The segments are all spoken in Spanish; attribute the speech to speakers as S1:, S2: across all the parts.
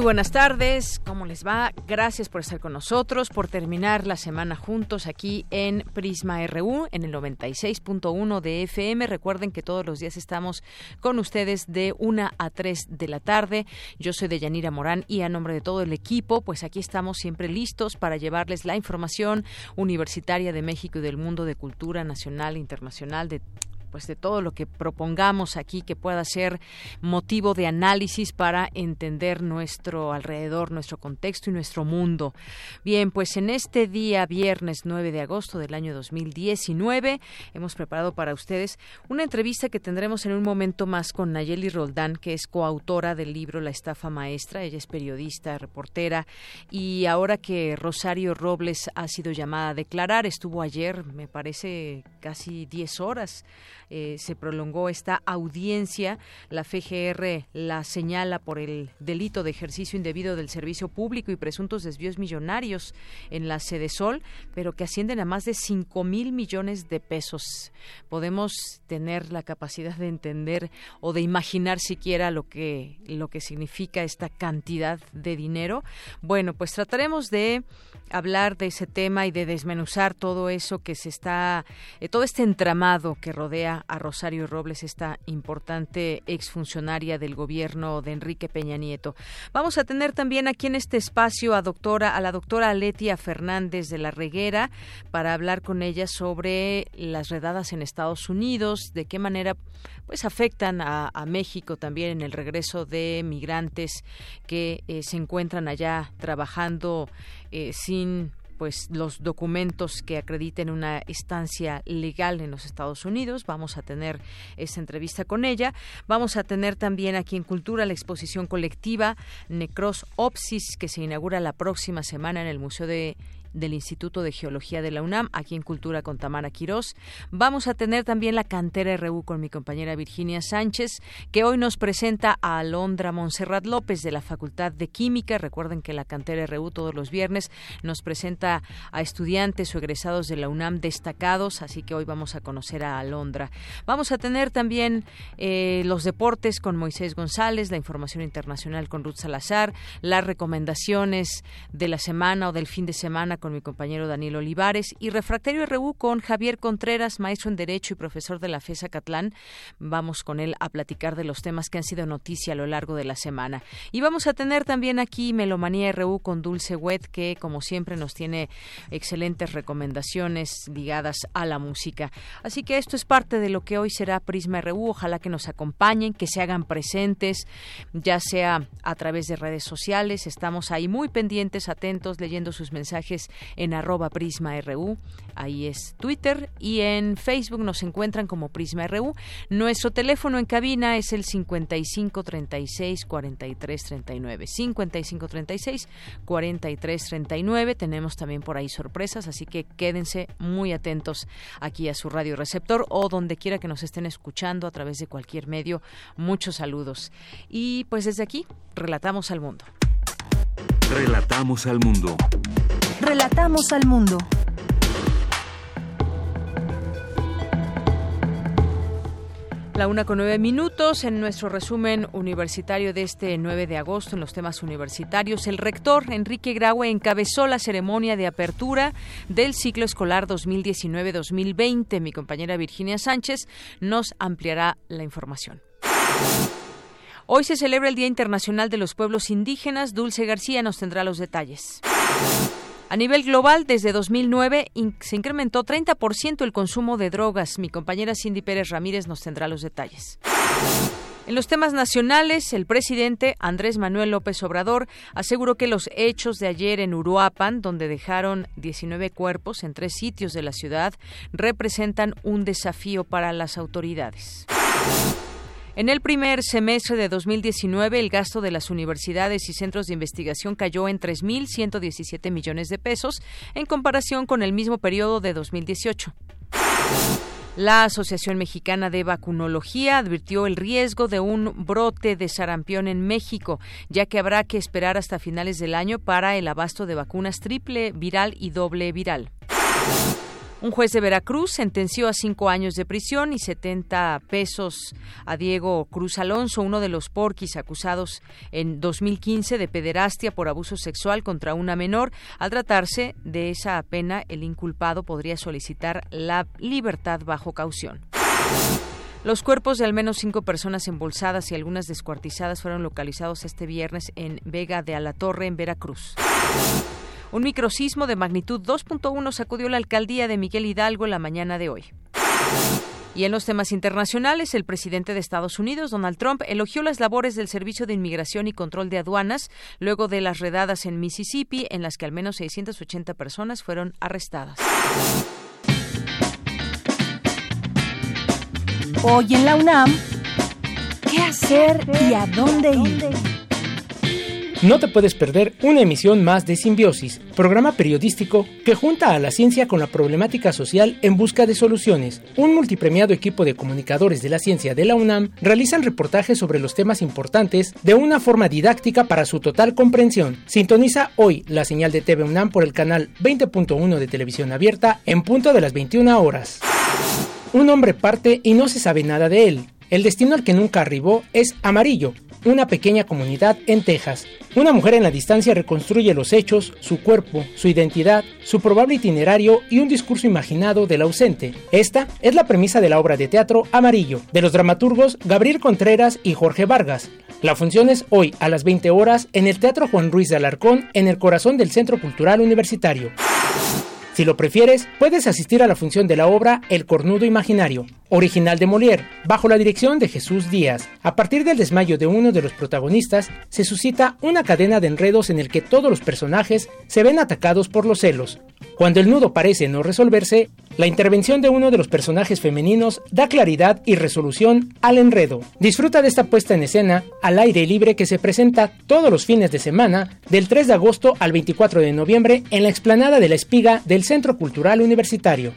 S1: Muy buenas tardes, ¿cómo les va? Gracias por estar con nosotros, por terminar la semana juntos aquí en Prisma RU, en el 96.1 de FM. Recuerden que todos los días estamos con ustedes de 1 a 3 de la tarde. Yo soy Deyanira Morán y a nombre de todo el equipo, pues aquí estamos siempre listos para llevarles la información universitaria de México y del mundo de cultura nacional e internacional de pues de todo lo que propongamos aquí que pueda ser motivo de análisis para entender nuestro alrededor, nuestro contexto y nuestro mundo. Bien, pues en este día viernes 9 de agosto del año 2019 hemos preparado para ustedes una entrevista que tendremos en un momento más con Nayeli Roldán, que es coautora del libro La estafa maestra. Ella es periodista, reportera y ahora que Rosario Robles ha sido llamada a declarar, estuvo ayer, me parece, casi 10 horas eh, se prolongó esta audiencia. La FGR la señala por el delito de ejercicio indebido del servicio público y presuntos desvíos millonarios en la sede Sol, pero que ascienden a más de 5 mil millones de pesos. Podemos tener la capacidad de entender o de imaginar siquiera lo que, lo que significa esta cantidad de dinero. Bueno, pues trataremos de hablar de ese tema y de desmenuzar todo eso que se está, eh, todo este entramado que rodea a Rosario Robles, esta importante exfuncionaria del gobierno de Enrique Peña Nieto. Vamos a tener también aquí en este espacio a doctora, a la doctora Letia Fernández de la Reguera para hablar con ella sobre las redadas en Estados Unidos, de qué manera pues afectan a, México también en el regreso de migrantes que eh, se encuentran allá trabajando eh, sin pues los documentos que acrediten una estancia legal en los Estados Unidos. Vamos a tener esa entrevista con ella. Vamos a tener también aquí en Cultura la exposición colectiva Necros Opsis que se inaugura la próxima semana en el Museo de del Instituto de Geología de la UNAM, aquí en Cultura con Tamara Quirós. Vamos a tener también la cantera RU con mi compañera Virginia Sánchez, que hoy nos presenta a Alondra Monserrat López de la Facultad de Química. Recuerden que la cantera RU todos los viernes nos presenta a estudiantes o egresados de la UNAM destacados, así que hoy vamos a conocer a Alondra. Vamos a tener también eh, los deportes con Moisés González, la información internacional con Ruth Salazar, las recomendaciones de la semana o del fin de semana con mi compañero Daniel Olivares y Refractario RU con Javier Contreras, maestro en Derecho y profesor de la FESA Catlán. Vamos con él a platicar de los temas que han sido noticia a lo largo de la semana. Y vamos a tener también aquí Melomanía RU con Dulce Wet, que como siempre nos tiene excelentes recomendaciones ligadas a la música. Así que esto es parte de lo que hoy será Prisma RU. Ojalá que nos acompañen, que se hagan presentes, ya sea a través de redes sociales. Estamos ahí muy pendientes, atentos, leyendo sus mensajes en arroba Prisma RU, ahí es Twitter, y en Facebook nos encuentran como Prisma RU. Nuestro teléfono en cabina es el 55 36 43 39. 55 36 43 39. Tenemos también por ahí sorpresas, así que quédense muy atentos aquí a su radio receptor o donde quiera que nos estén escuchando a través de cualquier medio. Muchos saludos. Y pues desde aquí, relatamos al mundo.
S2: Relatamos al mundo.
S3: Relatamos al mundo.
S1: La una con nueve minutos en nuestro resumen universitario de este 9 de agosto en los temas universitarios. El rector Enrique Graue encabezó la ceremonia de apertura del ciclo escolar 2019-2020. Mi compañera Virginia Sánchez nos ampliará la información. Hoy se celebra el Día Internacional de los Pueblos Indígenas. Dulce García nos tendrá los detalles. A nivel global, desde 2009 se incrementó 30% el consumo de drogas. Mi compañera Cindy Pérez Ramírez nos tendrá los detalles. En los temas nacionales, el presidente Andrés Manuel López Obrador aseguró que los hechos de ayer en Uruapan, donde dejaron 19 cuerpos en tres sitios de la ciudad, representan un desafío para las autoridades. En el primer semestre de 2019, el gasto de las universidades y centros de investigación cayó en 3.117 millones de pesos en comparación con el mismo periodo de 2018. La Asociación Mexicana de Vacunología advirtió el riesgo de un brote de sarampión en México, ya que habrá que esperar hasta finales del año para el abasto de vacunas triple viral y doble viral. Un juez de Veracruz sentenció a cinco años de prisión y 70 pesos a Diego Cruz Alonso, uno de los porquis acusados en 2015 de pederastia por abuso sexual contra una menor. Al tratarse de esa pena, el inculpado podría solicitar la libertad bajo caución. Los cuerpos de al menos cinco personas embolsadas y algunas descuartizadas fueron localizados este viernes en Vega de Alatorre, en Veracruz. Un microsismo de magnitud 2.1 sacudió la alcaldía de Miguel Hidalgo la mañana de hoy. Y en los temas internacionales, el presidente de Estados Unidos, Donald Trump, elogió las labores del Servicio de Inmigración y Control de Aduanas luego de las redadas en Mississippi, en las que al menos 680 personas fueron arrestadas.
S3: Hoy en la UNAM, ¿qué hacer y a dónde ir?
S4: No te puedes perder una emisión más de Simbiosis, programa periodístico que junta a la ciencia con la problemática social en busca de soluciones. Un multipremiado equipo de comunicadores de la ciencia de la UNAM realizan reportajes sobre los temas importantes de una forma didáctica para su total comprensión. Sintoniza hoy la señal de TV UNAM por el canal 20.1 de televisión abierta en punto de las 21 horas. Un hombre parte y no se sabe nada de él. El destino al que nunca arribó es Amarillo, una pequeña comunidad en Texas. Una mujer en la distancia reconstruye los hechos, su cuerpo, su identidad, su probable itinerario y un discurso imaginado del ausente. Esta es la premisa de la obra de teatro Amarillo, de los dramaturgos Gabriel Contreras y Jorge Vargas. La función es hoy a las 20 horas en el Teatro Juan Ruiz de Alarcón, en el corazón del Centro Cultural Universitario. Si lo prefieres, puedes asistir a la función de la obra El Cornudo Imaginario, original de Molière, bajo la dirección de Jesús Díaz. A partir del desmayo de uno de los protagonistas, se suscita una cadena de enredos en el que todos los personajes se ven atacados por los celos. Cuando el nudo parece no resolverse, la intervención de uno de los personajes femeninos da claridad y resolución al enredo. Disfruta de esta puesta en escena al aire libre que se presenta todos los fines de semana del 3 de agosto al 24 de noviembre en la explanada de la Espiga del Centro Cultural Universitario.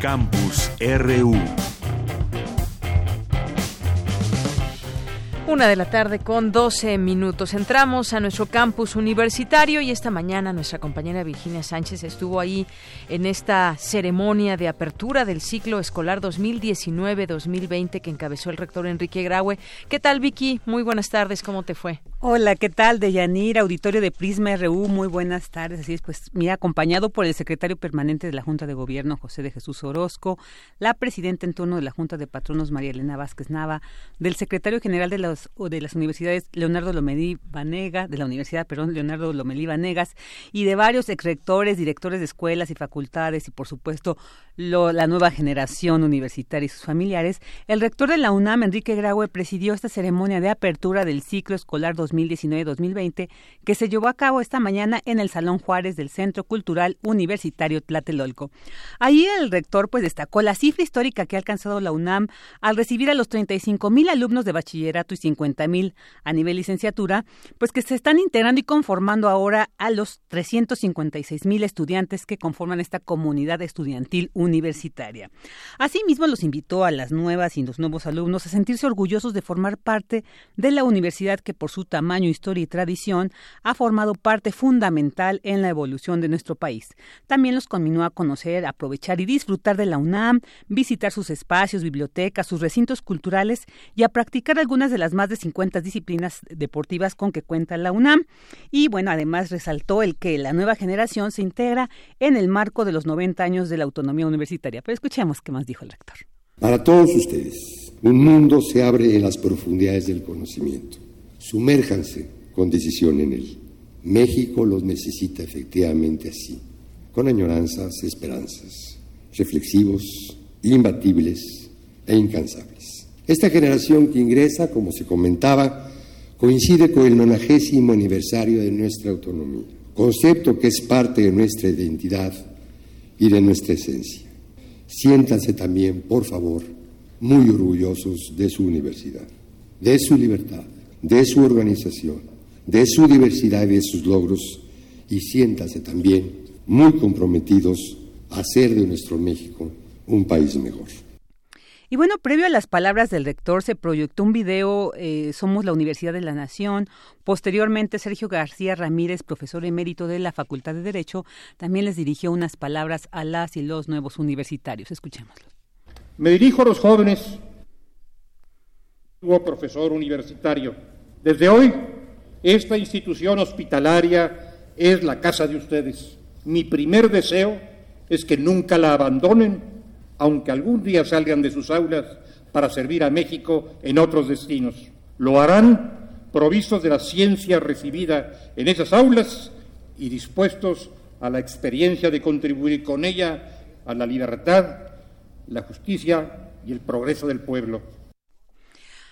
S2: Campus RU.
S1: Una de la tarde con 12 minutos. Entramos a nuestro campus universitario y esta mañana nuestra compañera Virginia Sánchez estuvo ahí en esta ceremonia de apertura del ciclo escolar 2019-2020 que encabezó el rector Enrique Graue. ¿Qué tal, Vicky? Muy buenas tardes. ¿Cómo te fue?
S5: Hola, ¿qué tal? Deyanir, auditorio de Prisma RU, muy buenas tardes. Así es, pues, mira, acompañado por el secretario permanente de la Junta de Gobierno, José de Jesús Orozco, la presidenta en turno de la Junta de Patronos, María Elena Vázquez Nava, del secretario general de, de las universidades, Leonardo Lomelí Vanega, de la Universidad, perdón, Leonardo Lomelí Vanegas, y de varios rectores, directores de escuelas y facultades, y por supuesto, la nueva generación universitaria y sus familiares, el rector de la UNAM, Enrique Graue, presidió esta ceremonia de apertura del ciclo escolar 2019-2020 que se llevó a cabo esta mañana en el Salón Juárez del Centro Cultural Universitario Tlatelolco. Ahí el rector pues destacó la cifra histórica que ha alcanzado la UNAM al recibir a los 35 mil alumnos de bachillerato y 50 mil a nivel licenciatura, pues que se están integrando y conformando ahora a los 356 mil estudiantes que conforman esta comunidad estudiantil universitaria. Asimismo, los invitó a las nuevas y los nuevos alumnos a sentirse orgullosos de formar parte de la universidad que por su tamaño, historia y tradición ha formado parte fundamental en la evolución de nuestro país. También los conminó a conocer, aprovechar y disfrutar de la UNAM, visitar sus espacios, bibliotecas, sus recintos culturales y a practicar algunas de las más de 50 disciplinas deportivas con que cuenta la UNAM. Y bueno, además resaltó el que la nueva generación se integra en el marco de los 90 años de la autonomía universitaria. Pero escuchemos qué más dijo el rector.
S6: Para todos ustedes, un mundo se abre en las profundidades del conocimiento. Sumérjanse con decisión en él. México los necesita efectivamente así, con añoranzas, esperanzas, reflexivos, imbatibles e incansables. Esta generación que ingresa, como se comentaba, coincide con el nonagésimo aniversario de nuestra autonomía, concepto que es parte de nuestra identidad y de nuestra esencia. Siéntanse también, por favor, muy orgullosos de su universidad, de su libertad, de su organización, de su diversidad y de sus logros, y siéntanse también muy comprometidos a hacer de nuestro México un país mejor.
S5: Y bueno, previo a las palabras del rector se proyectó un video eh, Somos la Universidad de la Nación. Posteriormente, Sergio García Ramírez, profesor emérito de la Facultad de Derecho, también les dirigió unas palabras a las y los nuevos universitarios. Escuchémoslo.
S7: Me dirijo a los jóvenes, profesor universitario. Desde hoy, esta institución hospitalaria es la casa de ustedes. Mi primer deseo es que nunca la abandonen aunque algún día salgan de sus aulas para servir a México en otros destinos. Lo harán provistos de la ciencia recibida en esas aulas y dispuestos a la experiencia de contribuir con ella a la libertad, la justicia y el progreso del pueblo.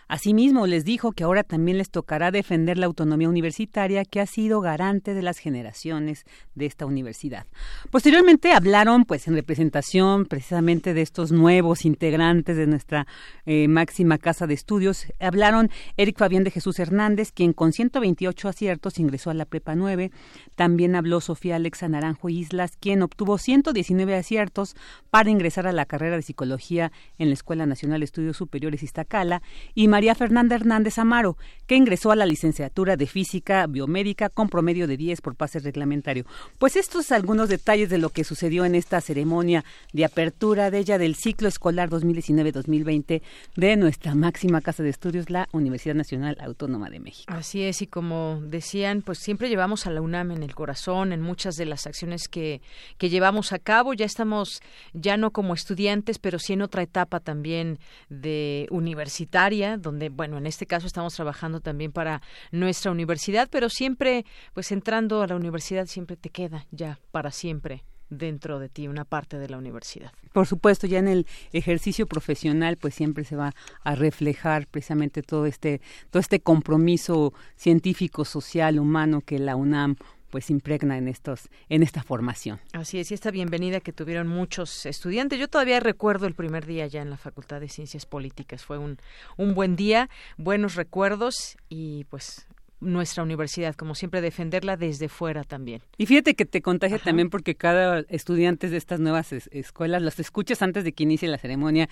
S5: Asimismo, les dijo que ahora también les tocará defender la autonomía universitaria que ha sido garante de las generaciones de esta universidad. Posteriormente hablaron, pues, en representación precisamente de estos nuevos integrantes de nuestra eh, máxima casa de estudios. Hablaron Eric Fabián de Jesús Hernández, quien con 128 aciertos ingresó a la Prepa 9. También habló Sofía Alexa Naranjo Islas, quien obtuvo 119 aciertos para ingresar a la carrera de psicología en la Escuela Nacional de Estudios Superiores Iztacala. Y María Fernanda Hernández Amaro, que ingresó a la licenciatura de Física Biomédica con promedio de 10 por pase reglamentario. Pues estos son algunos detalles de lo que sucedió en esta ceremonia de apertura de ella del ciclo escolar 2019-2020 de nuestra máxima casa de estudios, la Universidad Nacional Autónoma de México.
S1: Así es, y como decían, pues siempre llevamos a la UNAM en el corazón, en muchas de las acciones que, que llevamos a cabo. Ya estamos, ya no como estudiantes, pero sí en otra etapa también de universitaria, donde, bueno, en este caso estamos trabajando también para nuestra universidad, pero siempre, pues entrando a la universidad siempre te queda ya para siempre dentro de ti una parte de la universidad.
S5: Por supuesto, ya en el ejercicio profesional pues siempre se va a reflejar precisamente todo este todo este compromiso científico, social, humano que la UNAM pues impregna en estos en esta formación.
S1: Así es, y esta bienvenida que tuvieron muchos estudiantes. Yo todavía recuerdo el primer día ya en la Facultad de Ciencias Políticas. Fue un, un buen día, buenos recuerdos y pues nuestra universidad, como siempre, defenderla desde fuera también.
S5: Y fíjate que te contagia también porque cada estudiante de estas nuevas escuelas las escuchas antes de que inicie la ceremonia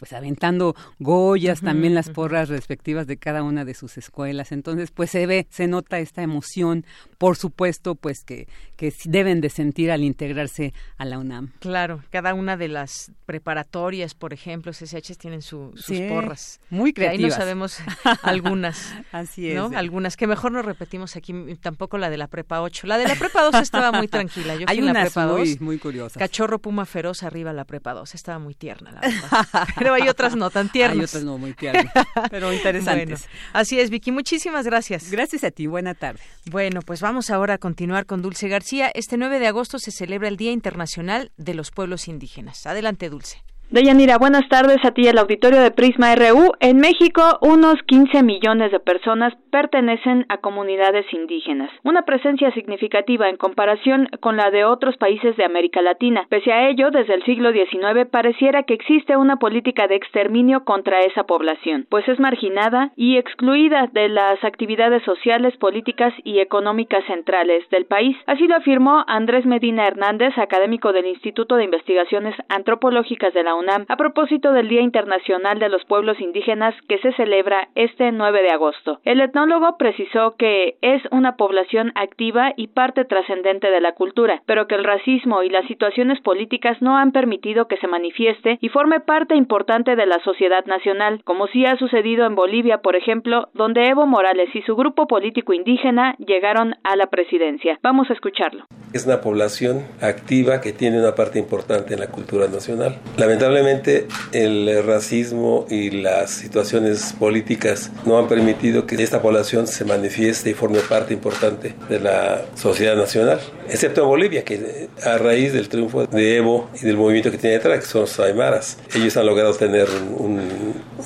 S5: pues aventando Goyas, también las porras respectivas de cada una de sus escuelas. Entonces, pues se ve, se nota esta emoción, por supuesto, pues que, que deben de sentir al integrarse a la UNAM.
S1: Claro, cada una de las preparatorias, por ejemplo, CSH tienen sus porras.
S5: Muy creativas.
S1: ahí no sabemos algunas.
S5: Así es.
S1: ¿no? Algunas que mejor no repetimos aquí, tampoco la de la prepa 8. La de la prepa 2 estaba muy tranquila. Yo
S5: Hay una
S1: la prepa
S5: muy,
S1: 2.
S5: muy curiosa.
S1: Cachorro Puma Feroz arriba la prepa 2. Estaba muy tierna, la verdad. Pero hay otras no tan tiernas.
S5: Hay otras no muy tiernas, pero interesantes.
S1: Bueno, así es, Vicky. Muchísimas gracias.
S5: Gracias a ti. Buena tarde.
S1: Bueno, pues vamos ahora a continuar con Dulce García. Este 9 de agosto se celebra el Día Internacional de los Pueblos Indígenas. Adelante, Dulce.
S8: Deyanira, buenas tardes a ti, el auditorio de Prisma RU. En México, unos 15 millones de personas pertenecen a comunidades indígenas, una presencia significativa en comparación con la de otros países de América Latina. Pese a ello, desde el siglo XIX pareciera que existe una política de exterminio contra esa población, pues es marginada y excluida de las actividades sociales, políticas y económicas centrales del país. Así lo afirmó Andrés Medina Hernández, académico del Instituto de Investigaciones Antropológicas de la A propósito del Día Internacional de los Pueblos Indígenas que se celebra este 9 de agosto. El etnólogo precisó que es una población activa y parte trascendente de la cultura, pero que el racismo y las situaciones políticas no han permitido que se manifieste y forme parte importante de la sociedad nacional, como sí ha sucedido en Bolivia, por ejemplo, donde Evo Morales y su grupo político indígena llegaron a la presidencia. Vamos a escucharlo.
S9: Es una población activa que tiene una parte importante en la cultura nacional. Lamentablemente Lamentablemente el racismo y las situaciones políticas no han permitido que esta población se manifieste y forme parte importante de la sociedad nacional, excepto en Bolivia, que a raíz del triunfo de Evo y del movimiento que tiene detrás, que son los aymaras, ellos han logrado tener un,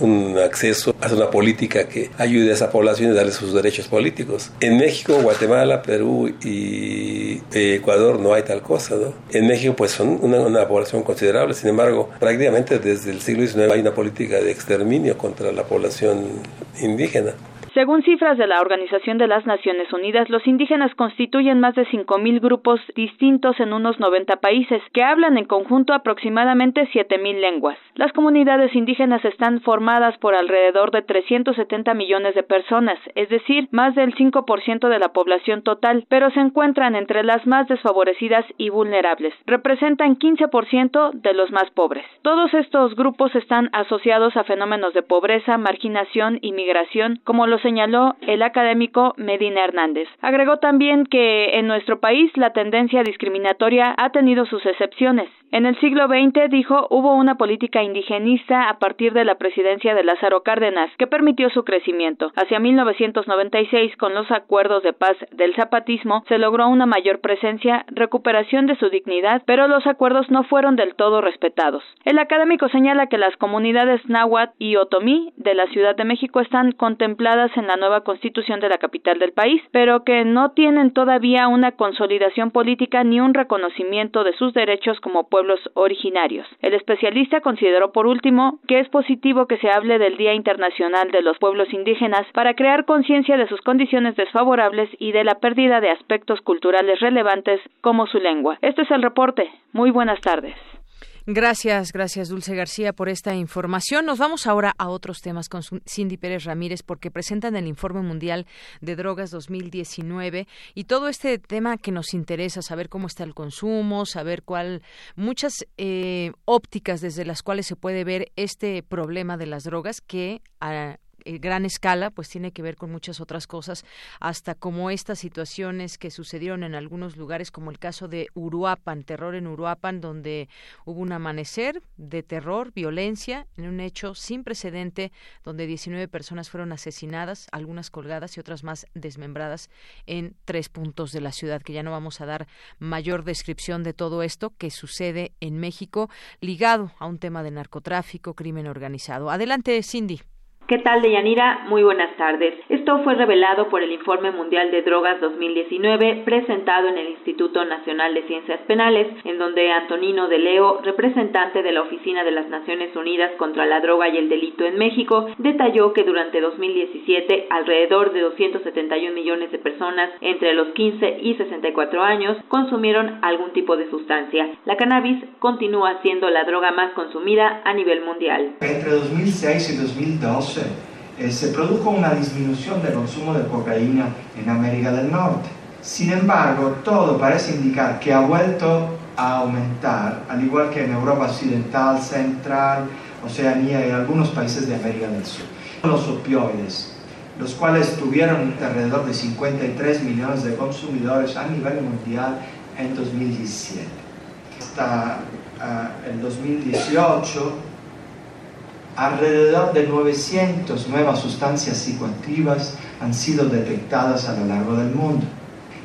S9: un acceso a una política que ayude a esa población a darle sus derechos políticos. En México, Guatemala, Perú y Ecuador no hay tal cosa, ¿no? En México pues son una, una población considerable, sin embargo, prácticamente desde el siglo XIX hay una política de exterminio contra la población indígena.
S8: Según cifras de la Organización de las Naciones Unidas, los indígenas constituyen más de 5.000 grupos distintos en unos 90 países, que hablan en conjunto aproximadamente 7.000 lenguas. Las comunidades indígenas están formadas por alrededor de 370 millones de personas, es decir, más del 5% de la población total, pero se encuentran entre las más desfavorecidas y vulnerables. Representan 15% de los más pobres. Todos estos grupos están asociados a fenómenos de pobreza, marginación y migración, como los señaló el académico Medina Hernández. Agregó también que en nuestro país la tendencia discriminatoria ha tenido sus excepciones. En el siglo XX, dijo, hubo una política indigenista a partir de la presidencia de Lázaro Cárdenas, que permitió su crecimiento. Hacia 1996, con los acuerdos de paz del zapatismo, se logró una mayor presencia, recuperación de su dignidad, pero los acuerdos no fueron del todo respetados. El académico señala que las comunidades náhuatl y otomí de la Ciudad de México están contempladas en la nueva constitución de la capital del país, pero que no tienen todavía una consolidación política ni un reconocimiento de sus derechos como pueblos originarios. El especialista consideró por último que es positivo que se hable del Día Internacional de los Pueblos Indígenas para crear conciencia de sus condiciones desfavorables y de la pérdida de aspectos culturales relevantes como su lengua. Este es el reporte. Muy buenas tardes.
S1: Gracias, gracias Dulce García por esta información. Nos vamos ahora a otros temas con Cindy Pérez Ramírez porque presentan el Informe Mundial de Drogas 2019 y todo este tema que nos interesa, saber cómo está el consumo, saber cuál, muchas eh, ópticas desde las cuales se puede ver este problema de las drogas que a, eh, gran escala, pues tiene que ver con muchas otras cosas, hasta como estas situaciones que sucedieron en algunos lugares, como el caso de Uruapan, terror en Uruapan, donde hubo un amanecer de terror, violencia, en un hecho sin precedente, donde 19 personas fueron asesinadas, algunas colgadas y otras más desmembradas en tres puntos de la ciudad, que ya no vamos a dar mayor descripción de todo esto que sucede en México, ligado a un tema de narcotráfico, crimen organizado. Adelante, Cindy.
S8: ¿Qué tal, Deyanira? Muy buenas tardes. Esto fue revelado por el Informe Mundial de Drogas 2019 presentado en el Instituto Nacional de Ciencias Penales, en donde Antonino de Leo, representante de la Oficina de las Naciones Unidas contra la Droga y el Delito en México, detalló que durante 2017 alrededor de 271 millones de personas entre los 15 y 64 años consumieron algún tipo de sustancia. La cannabis continúa siendo la droga más consumida a nivel mundial.
S10: Entre 2006 y 2012 eh, se produjo una disminución del consumo de cocaína en América del Norte. Sin embargo, todo parece indicar que ha vuelto a aumentar, al igual que en Europa Occidental, Central, Oceanía y algunos países de América del Sur. Los opioides, los cuales tuvieron alrededor de 53 millones de consumidores a nivel mundial en 2017. Hasta uh, el 2018, Alrededor de 900 nuevas sustancias psicoactivas han sido detectadas a lo largo del mundo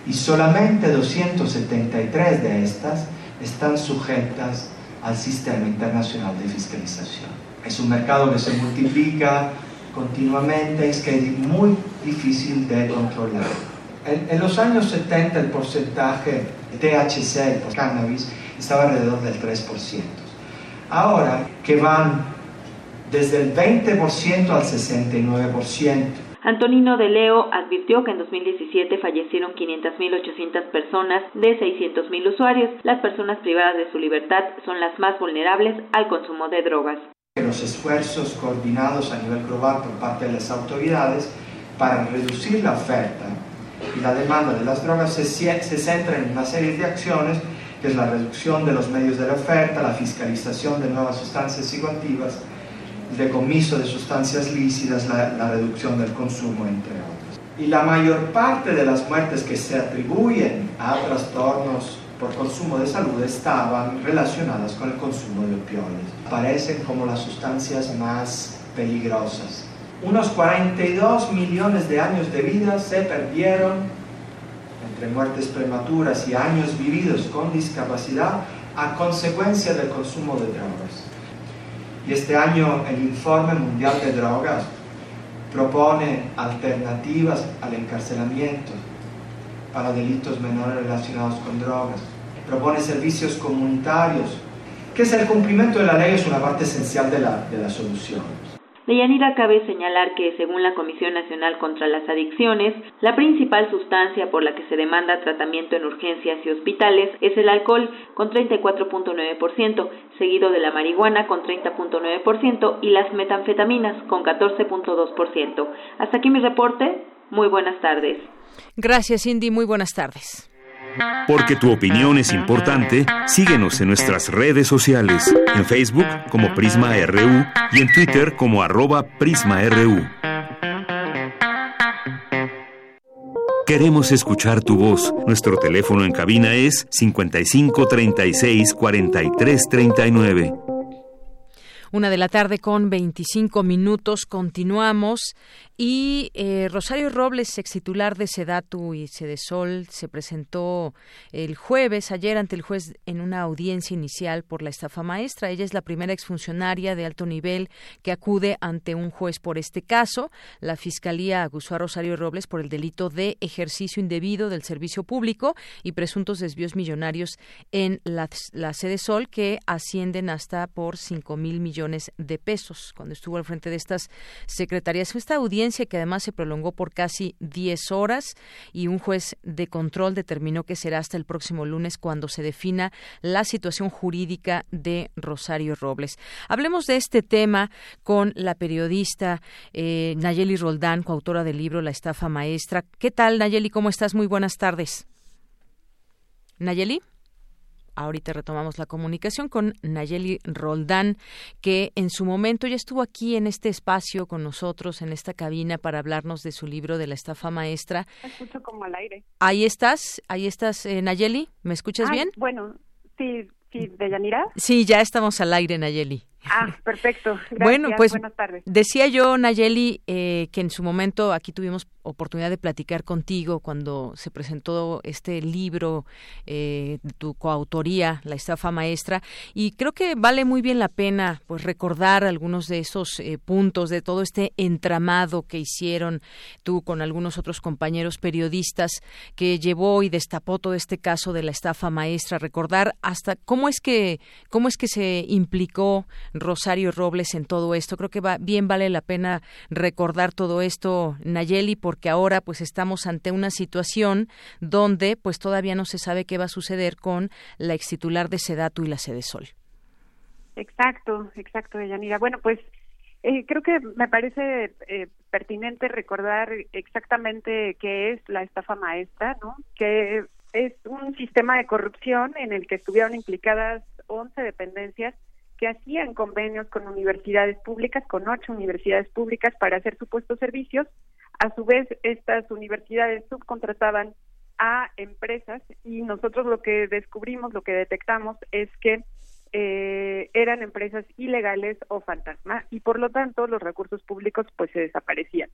S10: y solamente 273 de estas están sujetas al sistema internacional de fiscalización. Es un mercado que se multiplica continuamente, es que es muy difícil de controlar. En, en los años 70 el porcentaje de THC, el cannabis, estaba alrededor del 3%. Ahora que van desde el 20% al 69%.
S8: Antonino de Leo advirtió que en 2017 fallecieron 500.800 personas de 600.000 usuarios. Las personas privadas de su libertad son las más vulnerables al consumo de drogas.
S10: Los esfuerzos coordinados a nivel global por parte de las autoridades para reducir la oferta y la demanda de las drogas se, se centran en una serie de acciones que es la reducción de los medios de la oferta, la fiscalización de nuevas sustancias psicoactivas, el decomiso de sustancias lícitas, la, la reducción del consumo, entre otros. Y la mayor parte de las muertes que se atribuyen a trastornos por consumo de salud estaban relacionadas con el consumo de opioides. Aparecen como las sustancias más peligrosas. Unos 42 millones de años de vida se perdieron entre muertes prematuras y años vividos con discapacidad a consecuencia del consumo de drogas. Y este año el Informe Mundial de Drogas propone alternativas al encarcelamiento para delitos menores relacionados con drogas, propone servicios comunitarios, que es el cumplimiento de la ley, es una parte esencial de la, de la solución.
S8: De Yanira cabe señalar que, según la Comisión Nacional contra las Adicciones, la principal sustancia por la que se demanda tratamiento en urgencias y hospitales es el alcohol, con 34.9%, seguido de la marihuana, con 30.9%, y las metanfetaminas, con 14.2%. Hasta aquí mi reporte. Muy buenas tardes.
S1: Gracias, Cindy. Muy buenas tardes.
S2: Porque tu opinión es importante, síguenos en nuestras redes sociales, en Facebook como Prisma RU y en Twitter como arroba PrismaRU. Queremos escuchar tu voz. Nuestro teléfono en cabina es 55 36 43 39.
S1: Una de la tarde con 25 minutos. Continuamos. Y eh, Rosario Robles, ex titular de Sedatu y Sedesol, se presentó el jueves, ayer, ante el juez en una audiencia inicial por la estafa maestra. Ella es la primera exfuncionaria de alto nivel que acude ante un juez por este caso. La Fiscalía acusó a Rosario Robles por el delito de ejercicio indebido del servicio público y presuntos desvíos millonarios en la, la Sedesol que ascienden hasta por cinco mil millones de pesos. Cuando estuvo al frente de estas secretarías, esta audiencia que además se prolongó por casi 10 horas y un juez de control determinó que será hasta el próximo lunes cuando se defina la situación jurídica de Rosario Robles. Hablemos de este tema con la periodista eh, Nayeli Roldán, coautora del libro La estafa maestra. ¿Qué tal, Nayeli? ¿Cómo estás? Muy buenas tardes. Nayeli. Ahorita retomamos la comunicación con Nayeli Roldán, que en su momento ya estuvo aquí en este espacio con nosotros, en esta cabina, para hablarnos de su libro de la estafa maestra.
S11: Me escucho como al aire.
S1: Ahí estás, ahí estás, eh, Nayeli. ¿Me escuchas bien?
S11: Bueno, sí, sí, de Yanira.
S1: Sí, ya estamos al aire, Nayeli.
S11: Ah, perfecto. Gracias.
S1: Bueno, pues
S11: Buenas tardes.
S1: decía yo, Nayeli, eh, que en su momento aquí tuvimos oportunidad de platicar contigo cuando se presentó este libro eh, de tu coautoría, La estafa maestra, y creo que vale muy bien la pena pues recordar algunos de esos eh, puntos de todo este entramado que hicieron tú con algunos otros compañeros periodistas que llevó y destapó todo este caso de la estafa maestra, recordar hasta cómo es que cómo es que se implicó Rosario Robles en todo esto. Creo que va, bien vale la pena recordar todo esto, Nayeli, porque ahora pues estamos ante una situación donde pues todavía no se sabe qué va a suceder con la ex titular de Sedatu y la Sede Sol.
S11: Exacto, exacto, Yanira. Bueno, pues eh, creo que me parece eh, pertinente recordar exactamente qué es la estafa maestra, ¿no? Que es un sistema de corrupción en el que estuvieron implicadas 11 dependencias que hacían convenios con universidades públicas, con ocho universidades públicas para hacer supuestos servicios. A su vez, estas universidades subcontrataban a empresas y nosotros lo que descubrimos, lo que detectamos es que eh, eran empresas ilegales o fantasma y por lo tanto los recursos públicos pues se desaparecían.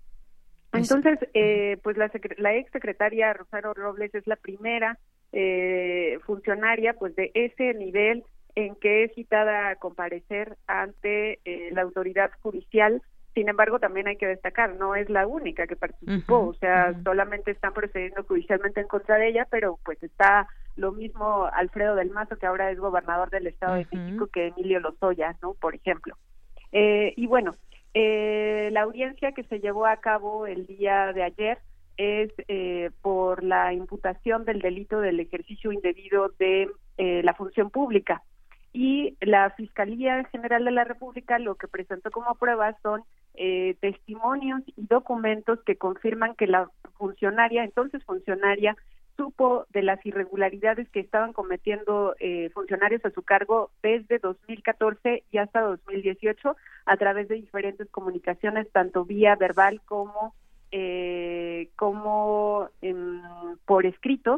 S11: Entonces, eh, pues la, la ex secretaria Rosario Robles es la primera eh, funcionaria pues de ese nivel en que es citada a comparecer ante eh, la autoridad judicial. Sin embargo, también hay que destacar, no es la única que participó, o sea, solamente están procediendo judicialmente en contra de ella, pero pues está lo mismo Alfredo del Mazo, que ahora es gobernador del Estado de México, que Emilio Lozoya, ¿no? Por ejemplo. Eh, y bueno, eh, la audiencia que se llevó a cabo el día de ayer es eh, por la imputación del delito del ejercicio indebido de eh, la función pública y la Fiscalía General de la República lo que presentó como pruebas son eh, testimonios y documentos que confirman que la funcionaria, entonces funcionaria, supo de las irregularidades que estaban cometiendo eh, funcionarios a su cargo desde 2014 y hasta 2018 a través de diferentes comunicaciones, tanto vía verbal como eh, como por escrito.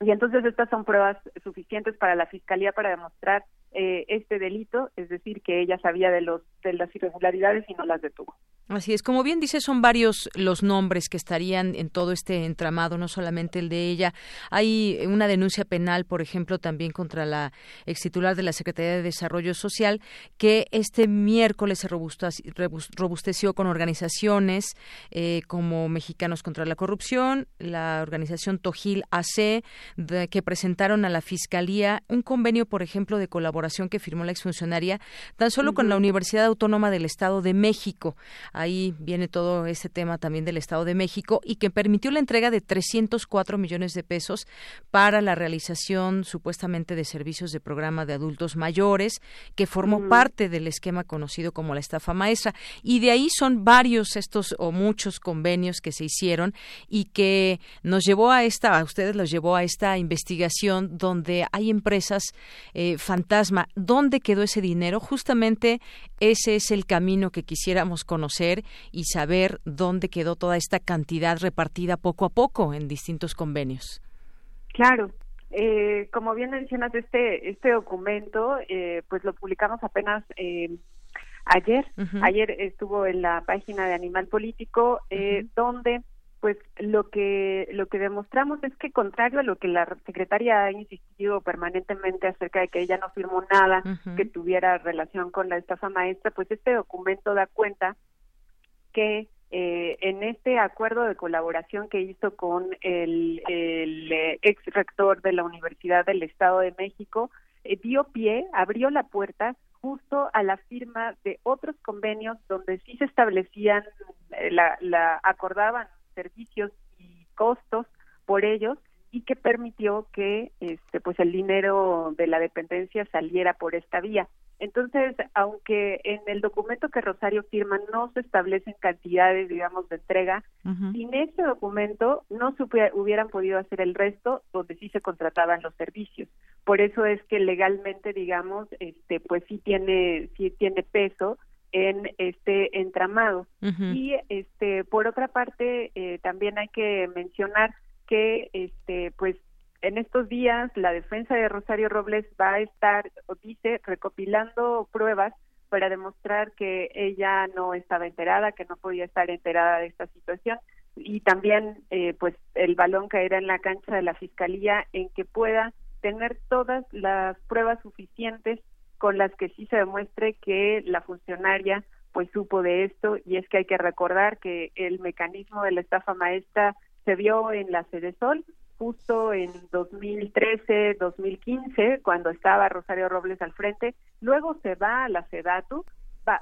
S11: Y entonces estas son pruebas suficientes para la fiscalía para demostrar eh, este delito, es decir, que ella sabía de los de las irregularidades y no las detuvo.
S1: Así es, como bien dice, son varios los nombres que estarían en todo este entramado, no solamente el de ella. Hay una denuncia penal, por ejemplo, también contra la ex titular de la Secretaría de Desarrollo Social, que este miércoles se robusteció con organizaciones eh, como Mexicanos contra la Corrupción, la organización Tojil AC, que presentaron a la Fiscalía un convenio, por ejemplo, de colaboración que firmó la exfuncionaria tan solo con la Universidad Autónoma del Estado de México. Ahí viene todo ese tema también del Estado de México y que permitió la entrega de 304 millones de pesos para la realización supuestamente de servicios de programa de adultos mayores, que formó parte del esquema conocido como la estafa maestra. Y de ahí son varios estos o muchos convenios que se hicieron y que nos llevó a esta, a ustedes los llevó a esta investigación donde hay empresas eh, fantasma. ¿Dónde quedó ese dinero? Justamente ese es el camino que quisiéramos conocer y saber dónde quedó toda esta cantidad repartida poco a poco en distintos convenios.
S11: Claro, eh, como bien mencionas, este, este documento, eh, pues lo publicamos apenas eh, ayer. Ayer estuvo en la página de Animal Político, donde pues lo que lo que demostramos es que contrario a lo que la secretaria ha insistido permanentemente acerca de que ella no firmó nada que tuviera relación con la estafa maestra, pues este documento da cuenta que eh, en este acuerdo de colaboración que hizo con el, eh, ex rector de la Universidad del Estado de México, eh, dio pie, abrió la puerta justo a la firma de otros convenios donde sí se establecían, la, la acordaban servicios y costos por ellos y que permitió que este pues el dinero de la dependencia saliera por esta vía. Entonces, aunque en el documento que Rosario firma no se establecen cantidades, digamos, de entrega, sin este documento no se hubieran podido hacer el resto donde sí se contrataban los servicios. Por eso es que legalmente, digamos, este, pues sí tiene, sí tiene peso en este entramado. Y este, por otra parte, eh, también hay que mencionar que, este, pues en estos días la defensa de Rosario Robles va a estar, dice, recopilando pruebas para demostrar que ella no estaba enterada, que no podía estar enterada de esta situación y también eh, pues el balón caerá en la cancha de la fiscalía en que pueda tener todas las pruebas suficientes con las que sí se demuestre que la funcionaria pues supo de esto. Y es que hay que recordar que el mecanismo de la estafa maestra se vio en la Sede Sol justo en 2013, 2015, cuando estaba Rosario Robles al frente. Luego se va a la SEDATU,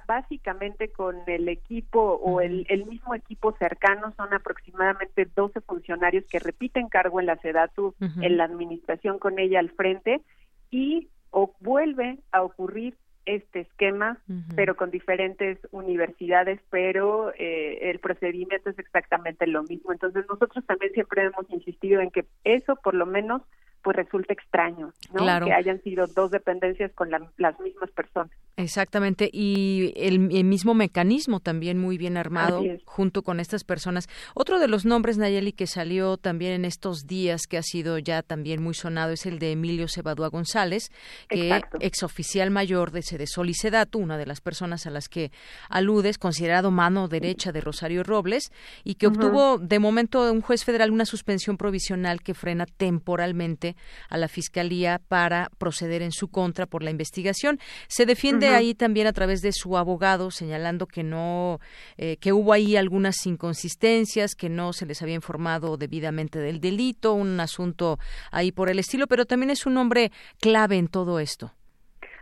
S11: básicamente con el equipo o el, mismo equipo cercano, son aproximadamente 12 funcionarios que repiten cargo en la SEDATU, en la administración con ella al frente, y o vuelve a ocurrir este esquema, pero con diferentes universidades, pero eh, el procedimiento es exactamente lo mismo. Entonces nosotros también siempre hemos insistido en que eso por lo menos pues resulta extraño, ¿no? Que hayan sido dos dependencias con las mismas personas.
S1: Exactamente, y el, mismo mecanismo también muy bien armado junto con estas personas. Otro de los nombres, Nayeli, que salió también en estos días, que ha sido ya también muy sonado, es el de Emilio Cebadúa González, que exoficial mayor de Sedesol y Sedatu, una de las personas a las que aludes, considerado mano derecha de Rosario Robles, y que obtuvo de momento un juez federal una suspensión provisional que frena temporalmente a la Fiscalía para proceder en su contra por la investigación. Se defiende ahí también a través de su abogado señalando que no eh, que hubo ahí algunas inconsistencias, que no se les había informado debidamente del delito, un asunto ahí por el estilo, pero también es un hombre clave en todo esto.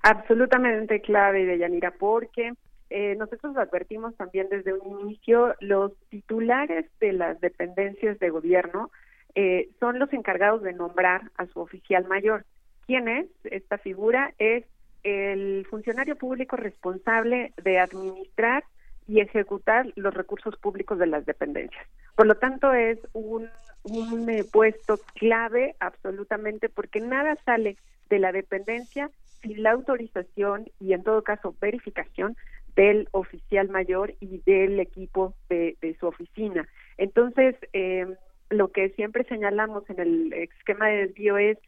S11: Absolutamente clave, Deyanira, porque eh, nosotros advertimos también desde un inicio, los titulares de las dependencias de gobierno eh, son los encargados de nombrar a su oficial mayor. ¿Quién es esta figura? Es el funcionario público responsable de administrar y ejecutar los recursos públicos de las dependencias. Por lo tanto, es un, eh, puesto clave absolutamente porque nada sale de la dependencia sin la autorización y, en todo caso, verificación del oficial mayor y del equipo de, de su oficina. Entonces, eh, lo que siempre señalamos en el esquema de desvío es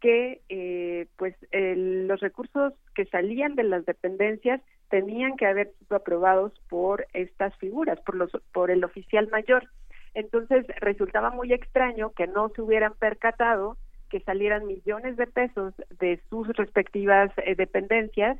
S11: que eh, pues los recursos que salían de las dependencias tenían que haber sido aprobados por estas figuras, por los por el oficial mayor. Entonces resultaba muy extraño que no se hubieran percatado que salieran millones de pesos de sus respectivas eh, dependencias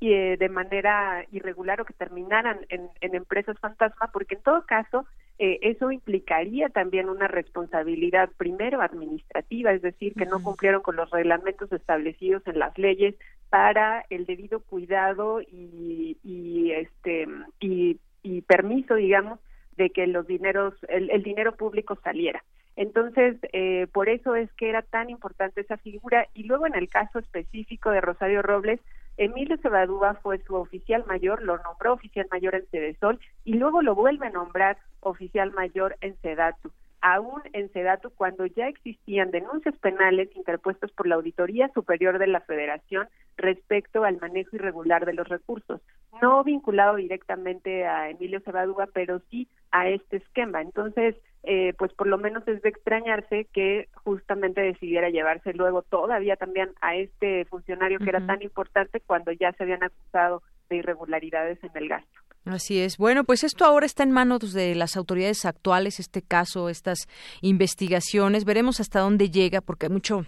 S11: y eh, de manera irregular o que terminaran en, empresas fantasma, porque en todo caso eh, eso implicaría también una responsabilidad primero administrativa, es decir, que no cumplieron con los reglamentos establecidos en las leyes para el debido cuidado y, y este y, y permiso, digamos, de que los dineros, el, dinero público saliera. Entonces, eh, por eso es que era tan importante esa figura. Y luego, en el caso específico de Rosario Robles, Emilio Cebadúa fue su oficial mayor, lo nombró oficial mayor en Cedesol y luego lo vuelve a nombrar oficial mayor en Sedatu aún en Sedatu cuando ya existían denuncias penales interpuestas por la Auditoría Superior de la Federación respecto al manejo irregular de los recursos, no vinculado directamente a Emilio Cebadúa, pero sí a este esquema. Entonces, eh, pues por lo menos es de extrañarse que justamente decidiera llevarse luego todavía también a este funcionario que era tan importante cuando ya se habían acusado de irregularidades en el gasto.
S1: Así es. Bueno, pues esto ahora está en manos de las autoridades actuales, este caso, estas investigaciones. Veremos hasta dónde llega, porque hay mucho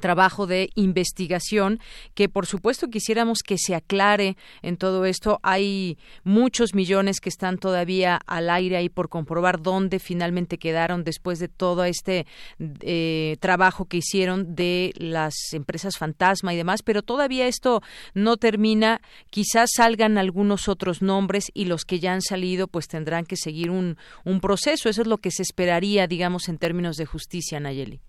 S1: trabajo de investigación que por supuesto quisiéramos que se aclare en todo esto. Hay muchos millones que están todavía al aire ahí por comprobar dónde finalmente quedaron después de todo este eh, trabajo que hicieron de las empresas fantasma y demás, pero todavía esto no termina. Quizás salgan algunos otros nombres y los que ya han salido pues tendrán que seguir un, un proceso. Eso es lo que se esperaría, digamos, en términos de justicia, Nayeli.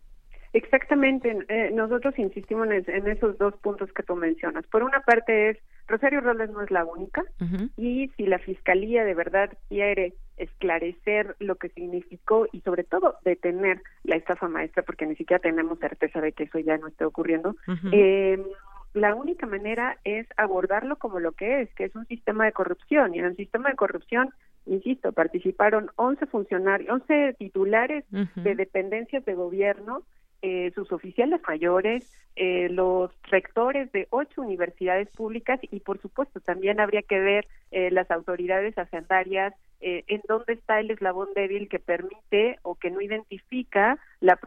S11: Exactamente, eh, nosotros insistimos en, esos dos puntos que tú mencionas. Por una parte es, Rosario Robles no es la única y si la Fiscalía de verdad quiere esclarecer lo que significó y sobre todo detener la estafa maestra, porque ni siquiera tenemos certeza de que eso ya no esté ocurriendo, eh, la única manera es abordarlo como lo que es, que es un sistema de corrupción. Y en el sistema de corrupción, insisto, participaron 11 funcionarios, 11 titulares de dependencias de gobierno eh, sus oficiales mayores, eh, los rectores de ocho universidades públicas y, por supuesto, también habría que ver eh, las autoridades hacendarias en dónde está el eslabón débil que permite o que no identifica la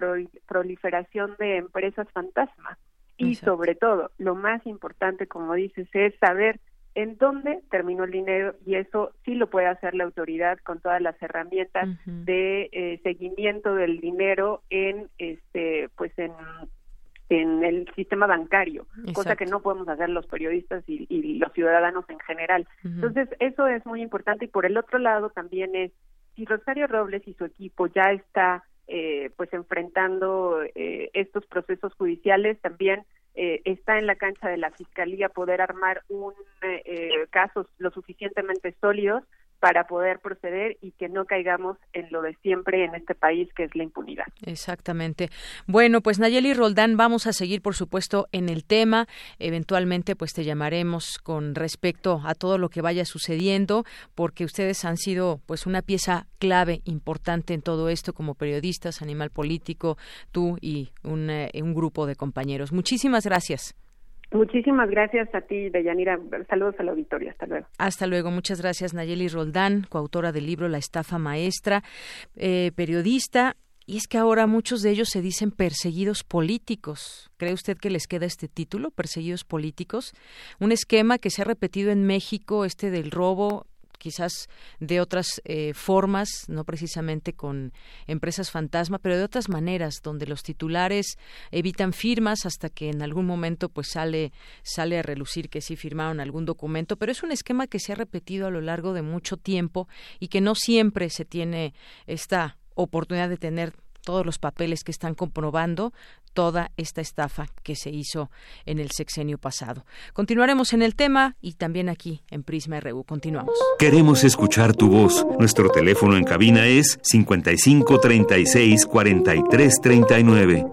S11: proliferación de empresas fantasma. Y sobre todo, lo más importante, como dices, es saber en dónde terminó el dinero y eso sí lo puede hacer la autoridad con todas las herramientas de eh, seguimiento del dinero en este pues en en el sistema bancario, cosa que no podemos hacer los periodistas y, los ciudadanos en general. Entonces, eso es muy importante. Y por el otro lado también es si Rosario Robles y su equipo ya está eh, pues enfrentando eh, estos procesos judiciales, también eh, está en la cancha de la fiscalía poder armar un eh, eh, casos lo suficientemente sólidos para poder proceder y que no caigamos en lo de siempre en este país, que es la impunidad.
S1: Exactamente. Bueno, pues Nayeli Roldán, vamos a seguir, por supuesto, en el tema. Eventualmente, pues te llamaremos con respecto a todo lo que vaya sucediendo, porque ustedes han sido, pues, una pieza clave, importante en todo esto, como periodistas, animal político, tú y un, eh, un grupo de compañeros. Muchísimas gracias.
S11: Muchísimas gracias a ti, Deyanira. Saludos a la auditorio. Hasta luego.
S1: Hasta luego. Muchas gracias, Nayeli Roldán, coautora del libro La estafa maestra, eh, periodista. Y es que ahora muchos de ellos se dicen perseguidos políticos. ¿Cree usted que les queda este título, perseguidos políticos? Un esquema que se ha repetido en México, este del robo quizás de otras eh, formas, no precisamente con empresas fantasma, pero de otras maneras, donde los titulares evitan firmas hasta que en algún momento pues sale sale a relucir que sí firmaron algún documento, pero es un esquema que se ha repetido a lo largo de mucho tiempo y que no siempre se tiene esta oportunidad de tener todos los papeles que están comprobando toda esta estafa que se hizo en el sexenio pasado. Continuaremos en el tema y también aquí en Prisma RU. Continuamos.
S2: Queremos escuchar tu voz. Nuestro teléfono en cabina es 55 36 43 39.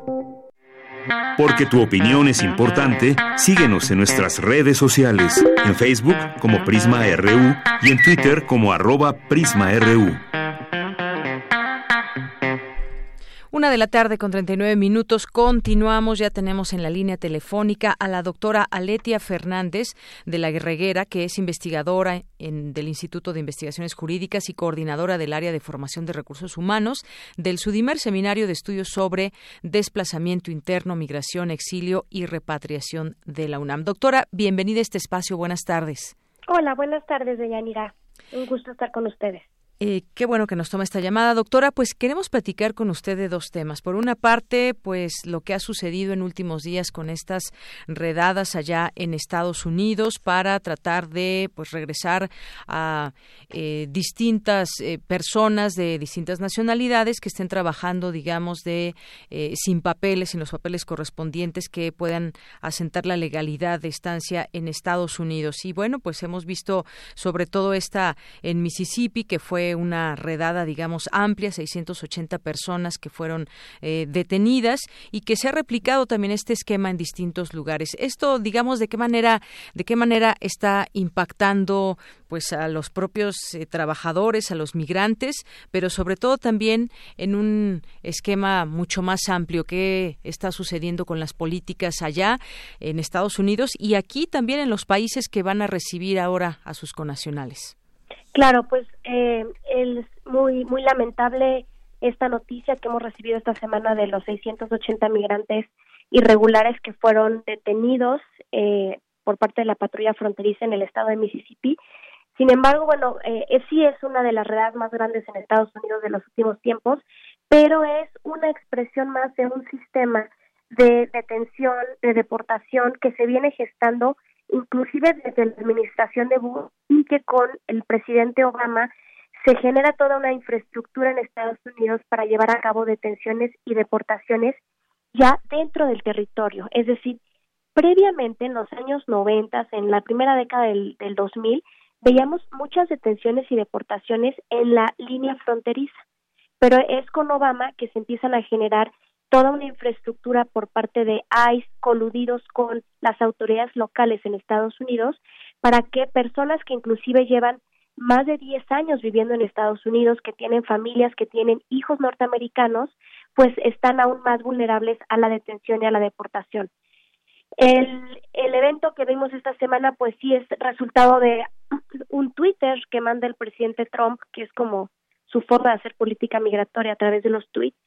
S2: Porque tu opinión es importante, síguenos en nuestras redes sociales, en Facebook como Prisma RU y en Twitter como arroba PrismaRU.
S1: Una de la tarde con 39 minutos. Continuamos. Ya tenemos en la línea telefónica a la doctora Aletia Fernández de la Guerreguera, que es investigadora en, del Instituto de Investigaciones Jurídicas y coordinadora del área de formación de recursos humanos del Sudimer Seminario de Estudios sobre Desplazamiento Interno, Migración, Exilio y Repatriación de la UNAM. Doctora, bienvenida a este espacio. Buenas tardes.
S12: Hola, buenas tardes, Deyanira. Un gusto estar con ustedes.
S1: Eh, qué bueno que nos toma esta llamada, doctora. Pues queremos platicar con usted de dos temas. Por una parte, pues lo que ha sucedido en últimos días con estas redadas allá en Estados Unidos para tratar de pues regresar a eh, distintas eh, personas de distintas nacionalidades que estén trabajando, digamos, de sin papeles, sin los papeles correspondientes que puedan asentar la legalidad de estancia en Estados Unidos. Y bueno, pues hemos visto sobre todo esta en Mississippi que fue una redada, digamos, amplia, 680 personas que fueron eh, detenidas y que se ha replicado también este esquema en distintos lugares. Esto, digamos, de qué manera, de qué manera está impactando, pues, a los propios eh, trabajadores, a los migrantes, pero sobre todo también en un esquema mucho más amplio que está sucediendo con las políticas allá en Estados Unidos y aquí también en los países que van a recibir ahora a sus conacionales.
S12: Claro, pues eh, es muy muy lamentable esta noticia que hemos recibido esta semana de los 680 migrantes irregulares que fueron detenidos eh, por parte de la patrulla fronteriza en el estado de Mississippi. Sin embargo, bueno, eh, sí es una de las redadas más grandes en Estados Unidos de los últimos tiempos, pero es una expresión más de un sistema de detención, de deportación que se viene gestando inclusive desde la administración de Bush y que con el presidente Obama se genera toda una infraestructura en Estados Unidos para llevar a cabo detenciones y deportaciones ya dentro del territorio. Es decir, previamente en los años 90, en la primera década del, del 2000, veíamos muchas detenciones y deportaciones en la línea fronteriza, pero es con Obama que se empiezan a generar toda una infraestructura por parte de ICE coludidos con las autoridades locales en Estados Unidos para que personas que inclusive llevan más de 10 años viviendo en Estados Unidos, que tienen familias, que tienen hijos norteamericanos, pues están aún más vulnerables a la detención y a la deportación. El, el evento que vimos esta semana, pues sí es resultado de un Twitter que manda el presidente Trump, que es como su forma de hacer política migratoria a través de los tweets,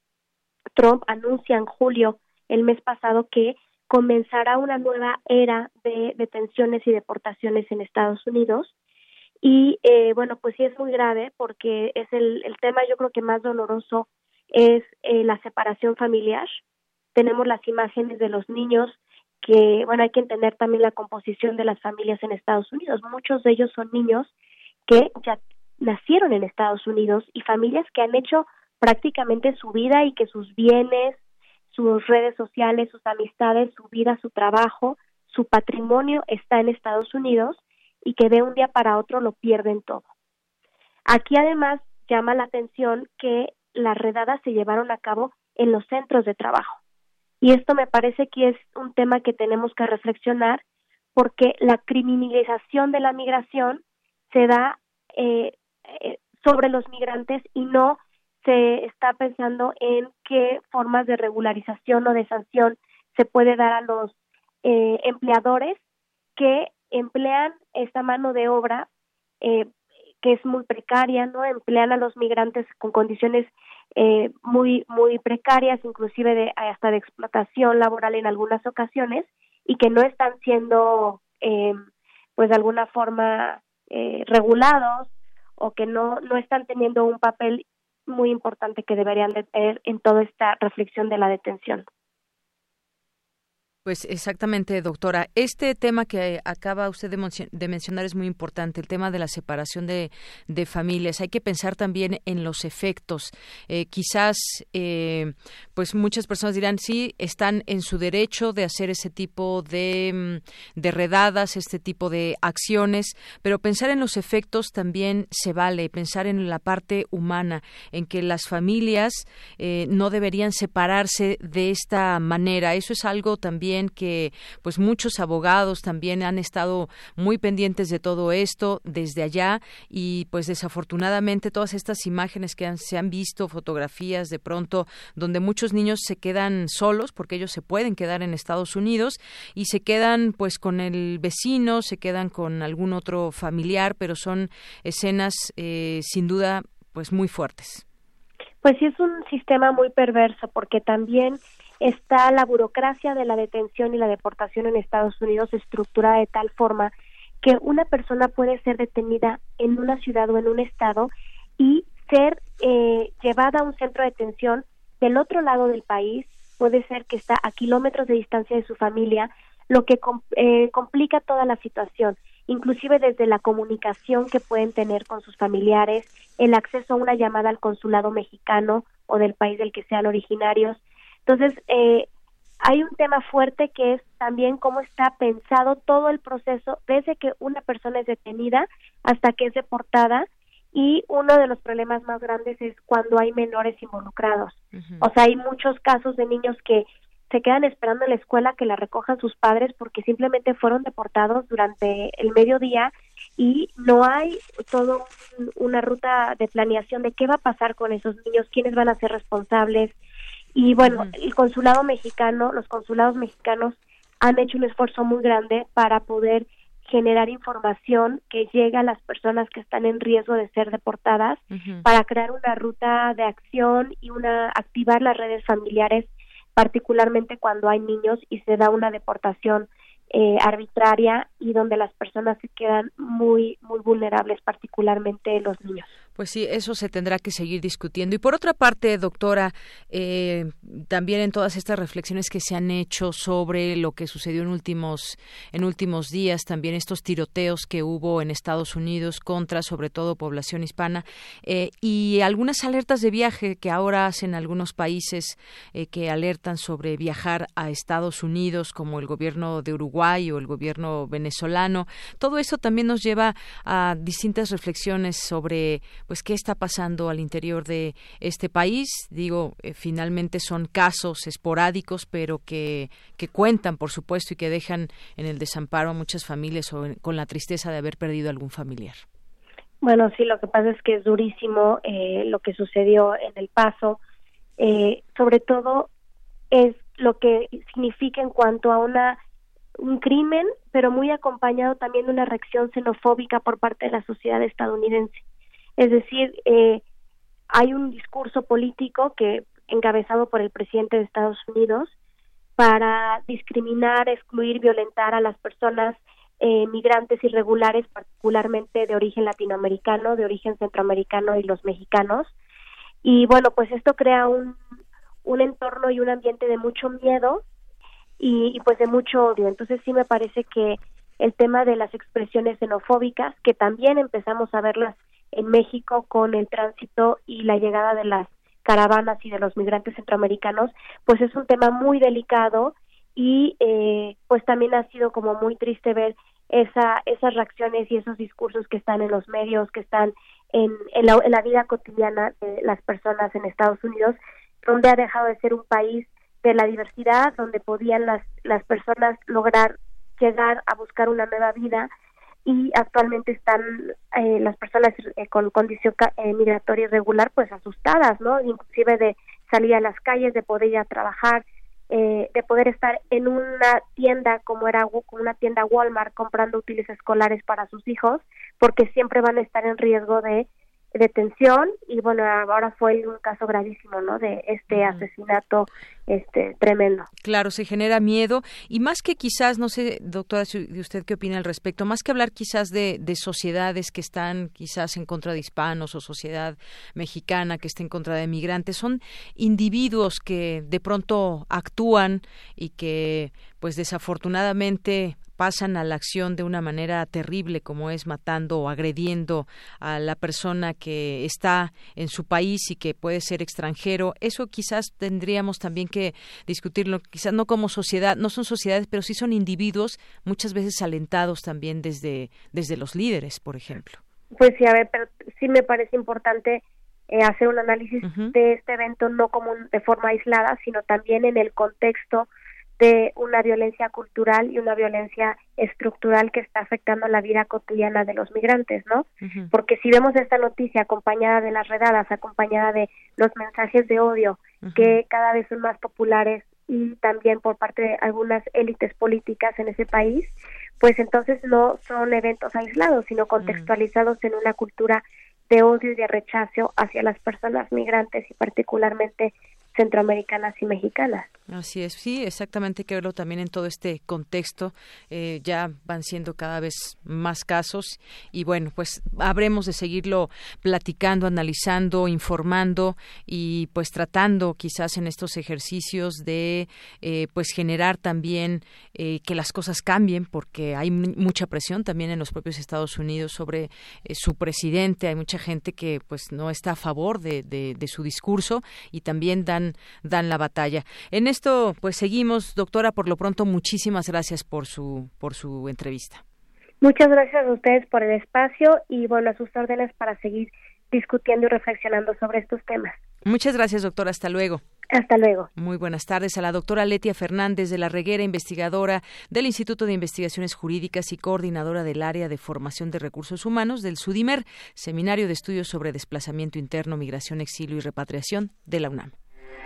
S12: Trump anuncia en julio el mes pasado que comenzará una nueva era de detenciones y deportaciones en Estados Unidos. Y eh, bueno, pues sí es muy grave porque es el, el tema yo creo que más doloroso es eh, la separación familiar. Tenemos las imágenes de los niños que, bueno, hay que entender también la composición de las familias en Estados Unidos. Muchos de ellos son niños que ya nacieron en Estados Unidos y familias que han hecho prácticamente su vida y que sus bienes, sus redes sociales, sus amistades, su vida, su trabajo, su patrimonio está en Estados Unidos y que de un día para otro lo pierden todo. Aquí además llama la atención que las redadas se llevaron a cabo en los centros de trabajo. Y esto me parece que es un tema que tenemos que reflexionar porque la criminalización de la migración se da eh, eh sobre los migrantes y no se está pensando en qué formas de regularización o de sanción se puede dar a los eh, empleadores que emplean esta mano de obra eh, que es muy precaria, ¿no? Emplean a los migrantes con condiciones eh, muy muy precarias, inclusive de hasta de explotación laboral en algunas ocasiones y que no están siendo pues de alguna forma regulados o que no no están teniendo un papel muy importante que deberían de tener en toda esta reflexión de la detención.
S1: Pues exactamente, doctora. Este tema que acaba usted de, mencionar es muy importante, el tema de la separación de, familias. Hay que pensar también en los efectos. Eh, quizás, eh, pues muchas personas dirán, sí, están en su derecho de hacer ese tipo de, mm, de redadas, este tipo de acciones, pero pensar en los efectos también se vale, pensar en la parte humana, en que las familias eh, no deberían separarse de esta manera. Eso es algo también que pues muchos abogados también han estado muy pendientes de todo esto desde allá y pues desafortunadamente todas estas imágenes que se han visto, fotografías de pronto donde muchos niños se quedan solos porque ellos se pueden quedar en Estados Unidos y se quedan pues con el vecino, se quedan con algún otro familiar, pero son escenas eh, sin duda pues muy fuertes.
S12: Pues sí es un sistema muy perverso porque también está la burocracia de la detención y la deportación en Estados Unidos estructurada de tal forma que una persona puede ser detenida en una ciudad o en un estado y ser eh, llevada a un centro de detención del otro lado del país, puede ser que está a kilómetros de distancia de su familia, lo que eh, complica toda la situación inclusive desde la comunicación que pueden tener con sus familiares, el acceso a una llamada al consulado mexicano o del país del que sean originarios. Entonces, eh, hay un tema fuerte que es también cómo está pensado todo el proceso desde que una persona es detenida hasta que es deportada y uno de los problemas más grandes es cuando hay menores involucrados. O sea, hay muchos casos de niños que se quedan esperando en la escuela que la recojan sus padres porque simplemente fueron deportados durante el mediodía y no hay todo una ruta de planeación de qué va a pasar con esos niños, quiénes van a ser responsables. Y bueno, el consulado mexicano, los consulados mexicanos han hecho un esfuerzo muy grande para poder generar información que llegue a las personas que están en riesgo de ser deportadas para crear una ruta de acción y una activar las redes familiares particularmente cuando hay niños y se da una deportación eh, arbitraria y donde las personas se quedan muy muy vulnerables, particularmente los niños.
S1: Pues sí, eso se tendrá que seguir discutiendo. Y por otra parte, doctora, eh, también en todas estas reflexiones que se han hecho sobre lo que sucedió en últimos, en últimos días, también estos tiroteos que hubo en Estados Unidos contra, sobre todo, población hispana, eh, y algunas alertas de viaje que ahora hacen algunos países eh, que alertan sobre viajar a Estados Unidos, como el gobierno de Uruguay o el gobierno venezolano. Todo eso también nos lleva a distintas reflexiones sobre pues qué está pasando al interior de este país. Digo, eh, finalmente son casos esporádicos, pero que, que cuentan, por supuesto, y que dejan en el desamparo a muchas familias o con la tristeza de haber perdido algún familiar.
S12: Bueno, sí, lo que pasa es que es durísimo eh, lo que sucedió en El Paso. Eh, sobre todo es lo que significa en cuanto a una un crimen, pero muy acompañado también de una reacción xenofóbica por parte de la sociedad estadounidense. Es decir, eh, hay un discurso político que encabezado por el presidente de Estados Unidos para discriminar, excluir, violentar a las personas eh, migrantes irregulares, particularmente de origen latinoamericano, de origen centroamericano y los mexicanos. Y bueno, pues esto crea un, un entorno y un ambiente de mucho miedo y, y pues de mucho odio. Entonces sí me parece que el tema de las expresiones xenofóbicas, que también empezamos a verlas en México con el tránsito y la llegada de las caravanas y de los migrantes centroamericanos, pues es un tema muy delicado y eh, pues también ha sido como muy triste ver esa, esas reacciones y esos discursos que están en los medios, que están en, en, la, en la vida cotidiana de las personas en Estados Unidos, donde ha dejado de ser un país de la diversidad, donde podían las, las personas lograr llegar a buscar una nueva vida y actualmente están eh, las personas eh, con condición eh, migratoria irregular pues asustadas, ¿no? Inclusive de salir a las calles, de poder ir a trabajar, de poder estar en una tienda como era una tienda Walmart comprando útiles escolares para sus hijos, porque siempre van a estar en riesgo de detención y bueno ahora fue un caso gravísimo no de este asesinato este tremendo.
S1: Claro se genera miedo y más que quizás no sé doctora de usted qué opina al respecto más que hablar quizás de, de sociedades que están quizás en contra de hispanos o sociedad mexicana que está en contra de migrantes son individuos que de pronto actúan y que pues desafortunadamente pasan a la acción de una manera terrible como es matando o agrediendo a la persona que está en su país y que puede ser extranjero. Eso quizás tendríamos también que discutirlo quizás no como sociedad no son sociedades pero sí son individuos muchas veces alentados también desde desde los líderes por ejemplo.
S12: Pues sí a ver pero sí me parece importante eh, hacer un análisis de este evento no como de forma aislada sino también en el contexto de una violencia cultural y una violencia estructural que está afectando la vida cotidiana de los migrantes, ¿no? Porque si vemos esta noticia acompañada de las redadas, acompañada de los mensajes de odio que cada vez son más populares y también por parte de algunas élites políticas en ese país, pues entonces no son eventos aislados, sino contextualizados en una cultura de odio y de rechazo hacia las personas migrantes y particularmente centroamericanas y mexicanas.
S1: Así es, sí, exactamente, que verlo también en todo este contexto. Eh, ya van siendo cada vez más casos y bueno, pues habremos de seguirlo platicando, analizando, informando y pues tratando quizás en estos ejercicios de eh, pues generar también eh, que las cosas cambien porque hay mucha presión también en los propios Estados Unidos sobre su presidente. Hay mucha gente que pues no está a favor de, de, de su discurso y también dan, dan la batalla. En esto, pues seguimos, doctora. Por lo pronto, muchísimas gracias por su por su entrevista.
S12: Muchas gracias a ustedes por el espacio y bueno, a sus órdenes para seguir discutiendo y reflexionando sobre estos temas.
S1: Muchas gracias, doctora. Hasta luego.
S12: Hasta luego.
S1: Muy buenas tardes a la doctora Letia Fernández de la Reguera, investigadora del Instituto de Investigaciones Jurídicas y coordinadora del área de formación de recursos humanos del SUDIMER, Seminario de Estudios sobre Desplazamiento Interno, Migración, Exilio y Repatriación de la UNAM.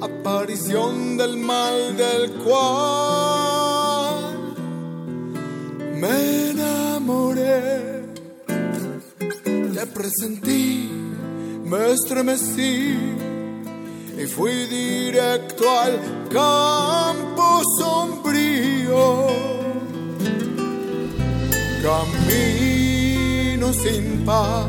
S13: Aparición del mal del cual me enamoré, te presentí, me estremecí y fui directo al campo sombrío. Camino sin paz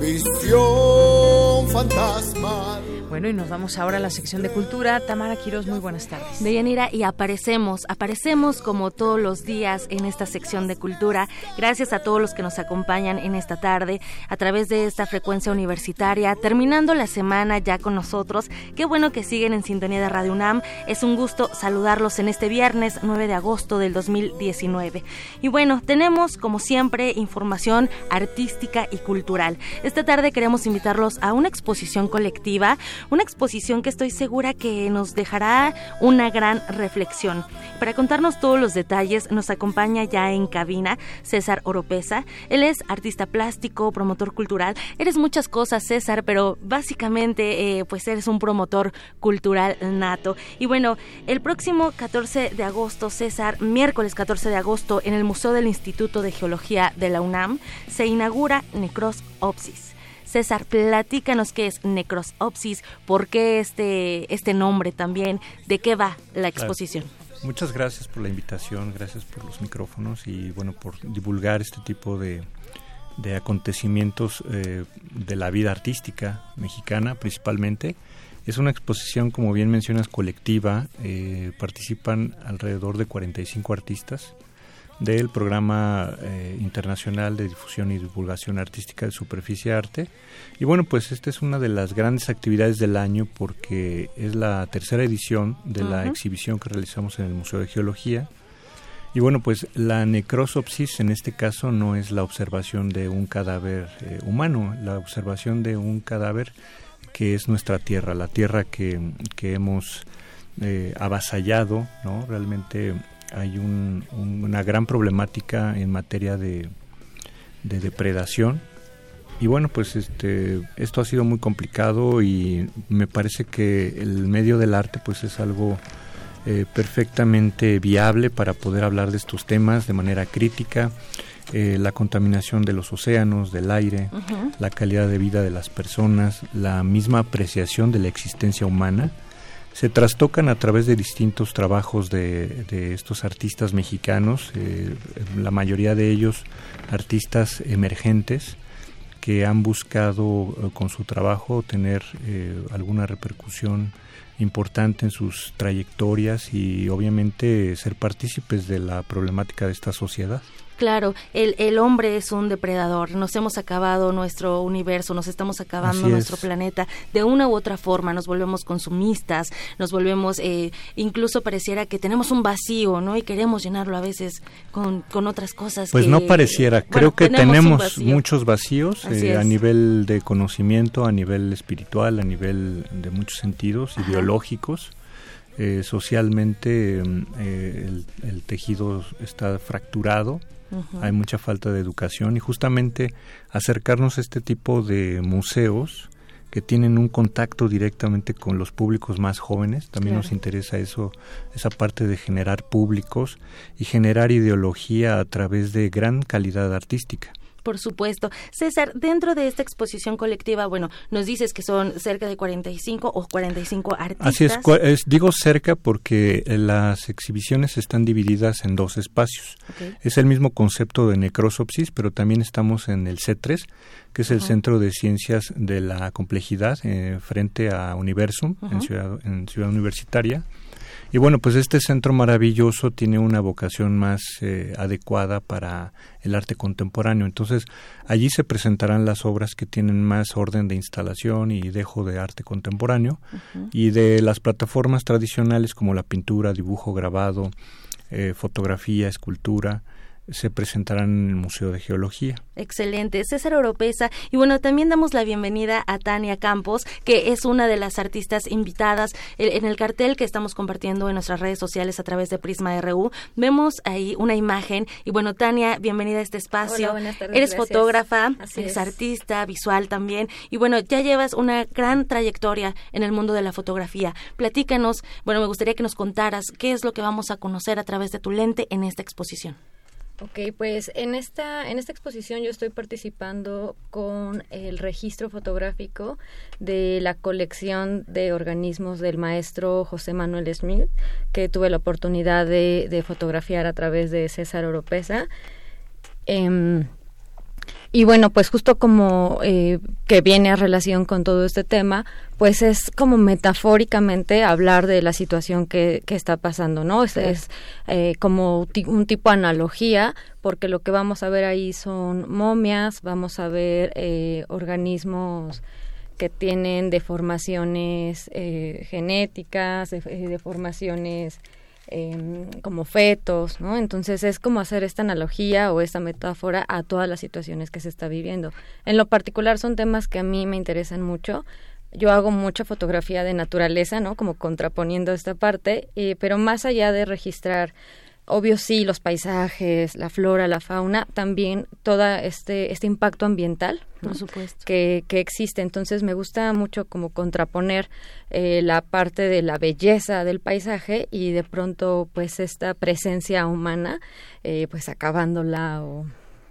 S13: visión fantasmal
S1: bueno, y nos vamos ahora a la sección de cultura. Tamara Quiroz, muy buenas tardes.
S14: Deyanira, y aparecemos, aparecemos como todos los días en esta sección de cultura. Gracias a todos los que nos acompañan en esta tarde a través de esta frecuencia universitaria. Terminando la semana ya con nosotros. Qué bueno que siguen en sintonía de Radio UNAM. Es un gusto saludarlos en este viernes 9 de agosto del 2019. Y bueno, tenemos como siempre información artística y cultural. Esta tarde queremos invitarlos a una exposición colectiva una exposición que estoy segura que nos dejará una gran reflexión. Para contarnos todos los detalles nos acompaña ya en cabina César Oropesa. Él es artista plástico, promotor cultural. Eres muchas cosas, César, pero básicamente eh, pues eres un promotor cultural nato. Y bueno, el próximo 14 de agosto, César, miércoles 14 de agosto, en el Museo del Instituto de Geología de la UNAM, se inaugura Necros Opsis. César, platícanos qué es Necrosopsis, por qué este, este nombre también, de qué va la exposición.
S15: Muchas gracias por la invitación, gracias por los micrófonos y bueno, por divulgar este tipo de, de acontecimientos eh, de la vida artística mexicana principalmente. Es una exposición, como bien mencionas, colectiva. Eh, participan alrededor de 45 artistas del Programa eh, Internacional de Difusión y Divulgación Artística de Superficie Arte. Y bueno, pues esta es una de las grandes actividades del año porque es la tercera edición de la exhibición que realizamos en el Museo de Geología. Y bueno, pues la necrosopsis en este caso no es la observación de un cadáver eh, humano, la observación de un cadáver que es nuestra tierra, la tierra que, que hemos eh, avasallado, ¿no? Realmente hay una gran problemática en materia de, depredación. Y bueno pues este esto ha sido muy complicado y me parece que el medio del arte pues es algo eh, perfectamente viable para poder hablar de estos temas de manera crítica. Eh, la contaminación de los océanos, del aire, la calidad de vida de las personas, la misma apreciación de la existencia humana, se trastocan a través de distintos trabajos de, estos artistas mexicanos, eh, la mayoría de ellos artistas emergentes que han buscado eh, con su trabajo tener alguna repercusión importante en sus trayectorias y obviamente ser partícipes de la problemática de esta sociedad.
S14: Claro, el, el hombre es un depredador, nos hemos acabado nuestro universo, nos estamos acabando nuestro planeta. De una u otra forma, nos volvemos consumistas, nos volvemos, eh, incluso pareciera que tenemos un vacío, ¿no? Y queremos llenarlo a veces con, con otras cosas.
S15: Pues no pareciera, creo que tenemos, muchos vacíos eh, a nivel de conocimiento, a nivel espiritual, a nivel de muchos sentidos, ideológicos. Eh, socialmente el, el, tejido está fracturado hay mucha falta de educación y justamente acercarnos a este tipo de museos que tienen un contacto directamente con los públicos más jóvenes, también nos interesa eso, esa parte de generar públicos y generar ideología a través de gran calidad artística.
S14: Por supuesto. César, dentro de esta exposición colectiva, bueno, nos dices que son cerca de 45 o 45 artistas.
S15: Así es, digo cerca porque las exhibiciones están divididas en dos espacios. Es el mismo concepto de necrosopsis, pero también estamos en el C3, que es el Centro de Ciencias de la Complejidad, eh, frente a Universum, en, ciudad, en Ciudad Universitaria. Y bueno, pues este centro maravilloso tiene una vocación más eh, adecuada para el arte contemporáneo. Entonces, allí se presentarán las obras que tienen más orden de instalación y dejo de arte contemporáneo y de las plataformas tradicionales como la pintura, dibujo, grabado, eh, fotografía, escultura, se presentarán en el Museo de Geología.
S14: Excelente, César Oropesa. Y bueno, también damos la bienvenida a Tania Campos, que es una de las artistas invitadas en el cartel que estamos compartiendo en nuestras redes sociales a través de Prisma RU. Vemos ahí una imagen. Y bueno, Tania, bienvenida a este espacio.
S16: buenas tardes,
S14: eres fotógrafa, eres artista, visual también. Y bueno, ya llevas una gran trayectoria en el mundo de la fotografía. Platícanos, bueno, me gustaría que nos contaras qué es lo que vamos a conocer a través de tu lente en esta exposición.
S16: Ok, pues en esta, en esta exposición yo estoy participando con el registro fotográfico de la colección de organismos del maestro José Manuel Smith, que tuve la oportunidad de, fotografiar a través de César Oropesa. Em, y bueno, pues justo como eh, que viene a relación con todo este tema, pues es como metafóricamente hablar de la situación que, que está pasando, ¿no? Es, es eh, como un tipo de analogía, porque lo que vamos a ver ahí son momias, vamos a ver eh, organismos que tienen deformaciones genéticas, deformaciones Em, como fetos, ¿no? Entonces es como hacer esta analogía o esta metáfora a todas las situaciones que se está viviendo. En lo particular son temas que a mí me interesan mucho. Yo hago mucha fotografía de naturaleza, ¿no? Como contraponiendo esta parte, eh, pero más allá de registrar obvio sí los paisajes la flora la fauna también todo este este impacto ambiental
S14: por supuesto.
S16: Que, que existe. Entonces me gusta mucho como contraponer eh, la parte de la belleza del paisaje y de pronto pues esta presencia humana eh, pues acabándola o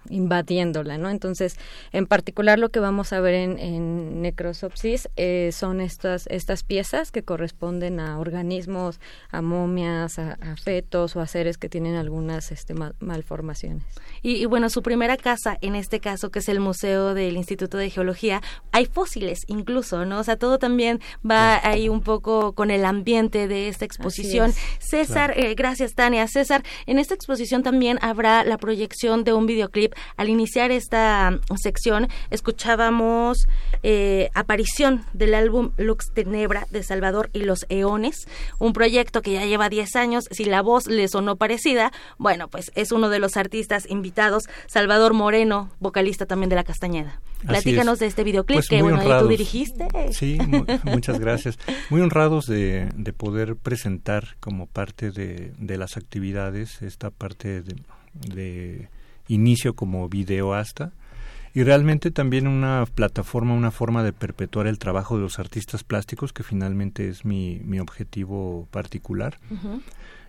S16: invadiéndola, ¿no? Entonces, en particular lo que vamos a ver en, en Necrosopsis eh, son estas, estas piezas que corresponden a organismos, a momias, a, fetos o a seres que tienen algunas este, malformaciones.
S14: Y, bueno, su primera casa, en este caso, que es el Museo del Instituto de Geología, hay fósiles incluso, ¿no? O sea, todo también va ahí un poco con el ambiente de esta exposición. César, eh, gracias Tania. César, en esta exposición también habrá la proyección de un videoclip al iniciar esta sección escuchábamos eh, aparición del álbum Lux Tenebra de Salvador y los Eones, un proyecto que ya lleva 10 años. Si la voz le sonó parecida, bueno, pues es uno de los artistas invitados, Salvador Moreno, vocalista también de La Castañeda. Platícanos de este videoclip pues que bueno, tú dirigiste.
S15: Sí, muchas gracias. Muy honrados de, poder presentar como parte de, las actividades esta parte de inicio como videoasta y realmente también una plataforma, una forma de perpetuar el trabajo de los artistas plásticos, que finalmente es mi, mi objetivo particular.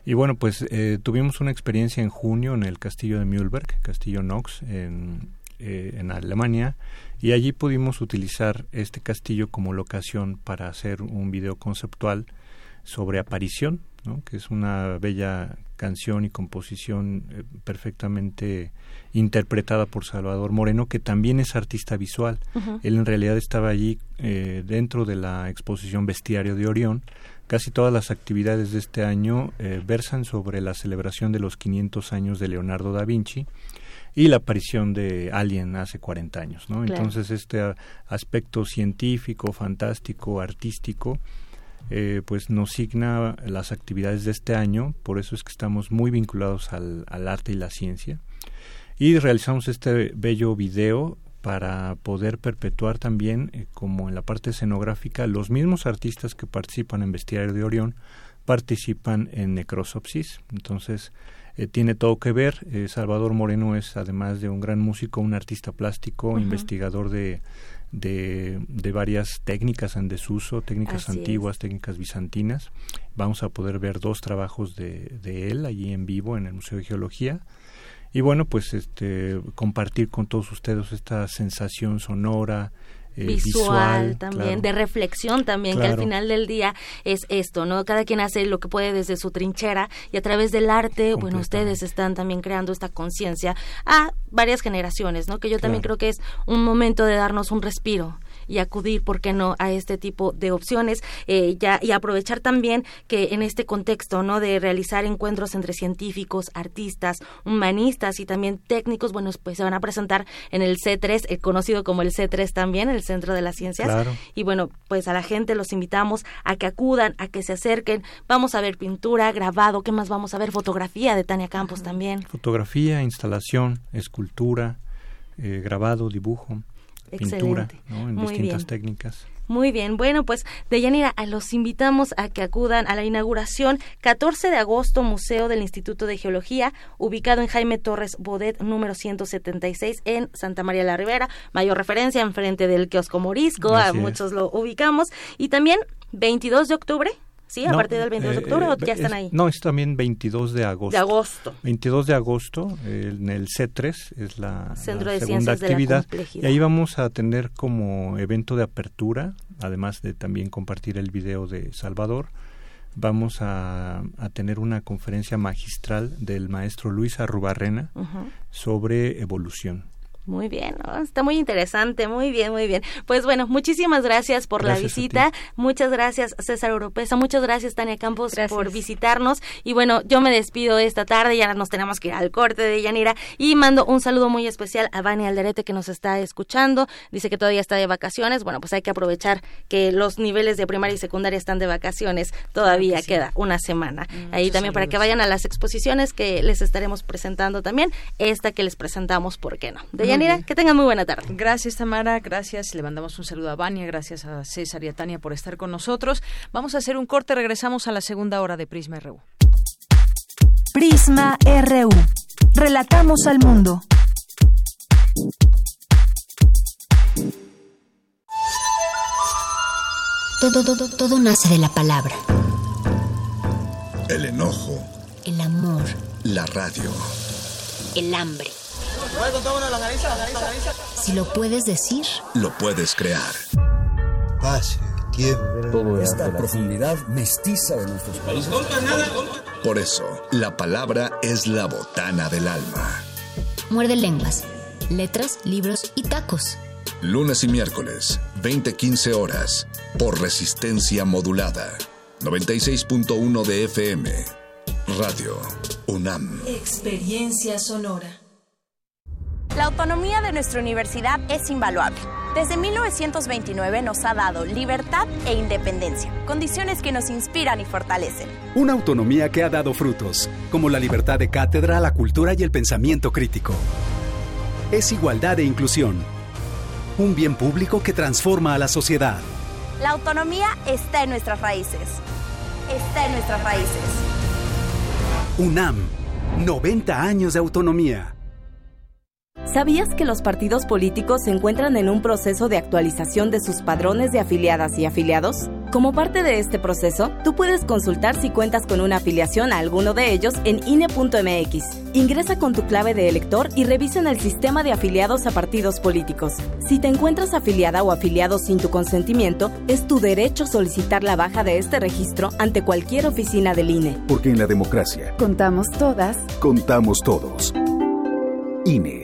S15: Y bueno, pues eh, tuvimos una experiencia en junio en el castillo de Mühlberg, castillo Knox, en, eh, en Alemania, y allí pudimos utilizar este castillo como locación para hacer un video conceptual sobre aparición, ¿no? que es una bella canción y composición eh, perfectamente interpretada por Salvador Moreno, que también es artista visual. Él en realidad estaba allí eh, dentro de la exposición Bestiario de Orión. Casi todas las actividades de este año eh, versan sobre la celebración de los 500 años de Leonardo da Vinci y la aparición de Alien hace 40 años, ¿no? Entonces este aspecto científico, fantástico, artístico, eh, pues nos signa las actividades de este año, por eso es que estamos muy vinculados al, arte y la ciencia. Y realizamos este bello video para poder perpetuar también, eh, como en la parte escenográfica, los mismos artistas que participan en Bestiario de Orión participan en Necrosopsis. Entonces, eh, tiene todo que ver. Salvador Moreno es, además de un gran músico, un artista plástico, investigador de de, de varias técnicas en desuso, técnicas antiguas, técnicas bizantinas. Vamos a poder ver dos trabajos de, de él allí en vivo en el Museo de Geología y bueno pues este compartir con todos ustedes esta sensación sonora
S14: eh, visual, también, de reflexión también, que al final del día es esto, ¿no? Cada quien hace lo que puede desde su trinchera y a través del arte, bueno, ustedes están también creando esta conciencia a varias generaciones, ¿no? Que yo también creo que es un momento de darnos un respiro y acudir, ¿por qué no?, a este tipo de opciones eh, ya, y aprovechar también que en este contexto, ¿no?, de realizar encuentros entre científicos, artistas, humanistas y también técnicos, bueno, pues se van a presentar en el C3, eh, conocido como el C3 también, el Centro de las Ciencias. Y bueno, pues a la gente los invitamos a que acudan, a que se acerquen. Vamos a ver pintura, grabado, ¿qué más vamos a ver? Fotografía de Tania Campos también.
S15: Fotografía, instalación, escultura, eh, grabado, dibujo pintura, en distintas técnicas.
S14: Muy bien, bueno, pues Deyanira, los invitamos a que acudan a la inauguración 14 de agosto, Museo del Instituto de Geología, ubicado en Jaime Torres Bodet, número 176, en Santa María la Ribera. Mayor referencia enfrente del kiosco Morisco, a muchos lo ubicamos. Y también 22 de octubre, ¿Sí? ¿A partir del 22 de eh, octubre o ya están ahí?
S15: No, es también 22 de agosto.
S14: De agosto.
S15: 22 de agosto, en el C3, es la, segunda actividad. y ahí vamos a tener como evento de apertura, además de también compartir el video de Salvador, vamos a, tener una conferencia magistral del maestro Luis Arrubarrena sobre evolución.
S14: Muy bien, está muy interesante, muy bien, muy bien. Pues bueno, muchísimas gracias por la visita, muchas gracias César Europeza, muchas gracias Tania Campos por visitarnos. Y bueno, yo me despido esta tarde, ya nos tenemos que ir al corte de Yanira. Y mando un saludo muy especial a Vani Alderete que nos está escuchando, dice que todavía está de vacaciones, bueno, pues hay que aprovechar que los niveles de primaria y secundaria están de vacaciones, todavía queda una semana. Ahí también para que vayan a las exposiciones que les estaremos presentando también, esta que les presentamos, ¿por qué no? Que tengan muy buena tarde.
S1: Gracias, Tamara. Gracias. Le mandamos un saludo a Vania. Gracias a César y a Tania por estar con nosotros. Vamos a hacer un corte. Regresamos a la segunda hora de Prisma RU.
S3: Prisma RU. Relatamos al mundo.
S17: Todo, todo, todo nace de la palabra.
S18: El enojo.
S17: El amor.
S18: La radio.
S17: El hambre si lo puedes decir,
S18: lo puedes crear.
S19: Pase, tiempo.
S20: Esta profundidad mestiza de nuestros países.
S18: Por eso, la palabra es la botana del alma.
S17: Muerde lenguas, letras, libros y tacos.
S18: Lunes y miércoles, 20-15 horas, por resistencia modulada. 96.1 de FM. Radio UNAM.
S3: Experiencia sonora.
S21: La autonomía de nuestra universidad es invaluable. Desde 1929 nos ha dado libertad e independencia, condiciones que nos inspiran y fortalecen.
S22: Una autonomía que ha dado frutos, como la libertad de cátedra, la cultura y el pensamiento crítico. Es igualdad e inclusión. Un bien público que transforma a la sociedad.
S21: La autonomía está en nuestras raíces. Está en nuestras raíces.
S22: UNAM, 90 años de autonomía.
S23: ¿Sabías que los partidos políticos se encuentran en un proceso de actualización de sus padrones de afiliadas y afiliados? Como parte de este proceso, tú puedes consultar si cuentas con una afiliación a alguno de ellos en INE.mx. Ingresa con tu clave de elector y revisa en el sistema de afiliados a partidos políticos. Si te encuentras afiliada o afiliado sin tu consentimiento, es tu derecho solicitar la baja de este registro ante cualquier oficina del INE.
S24: Porque en la democracia
S23: contamos todas,
S24: contamos todos. INE.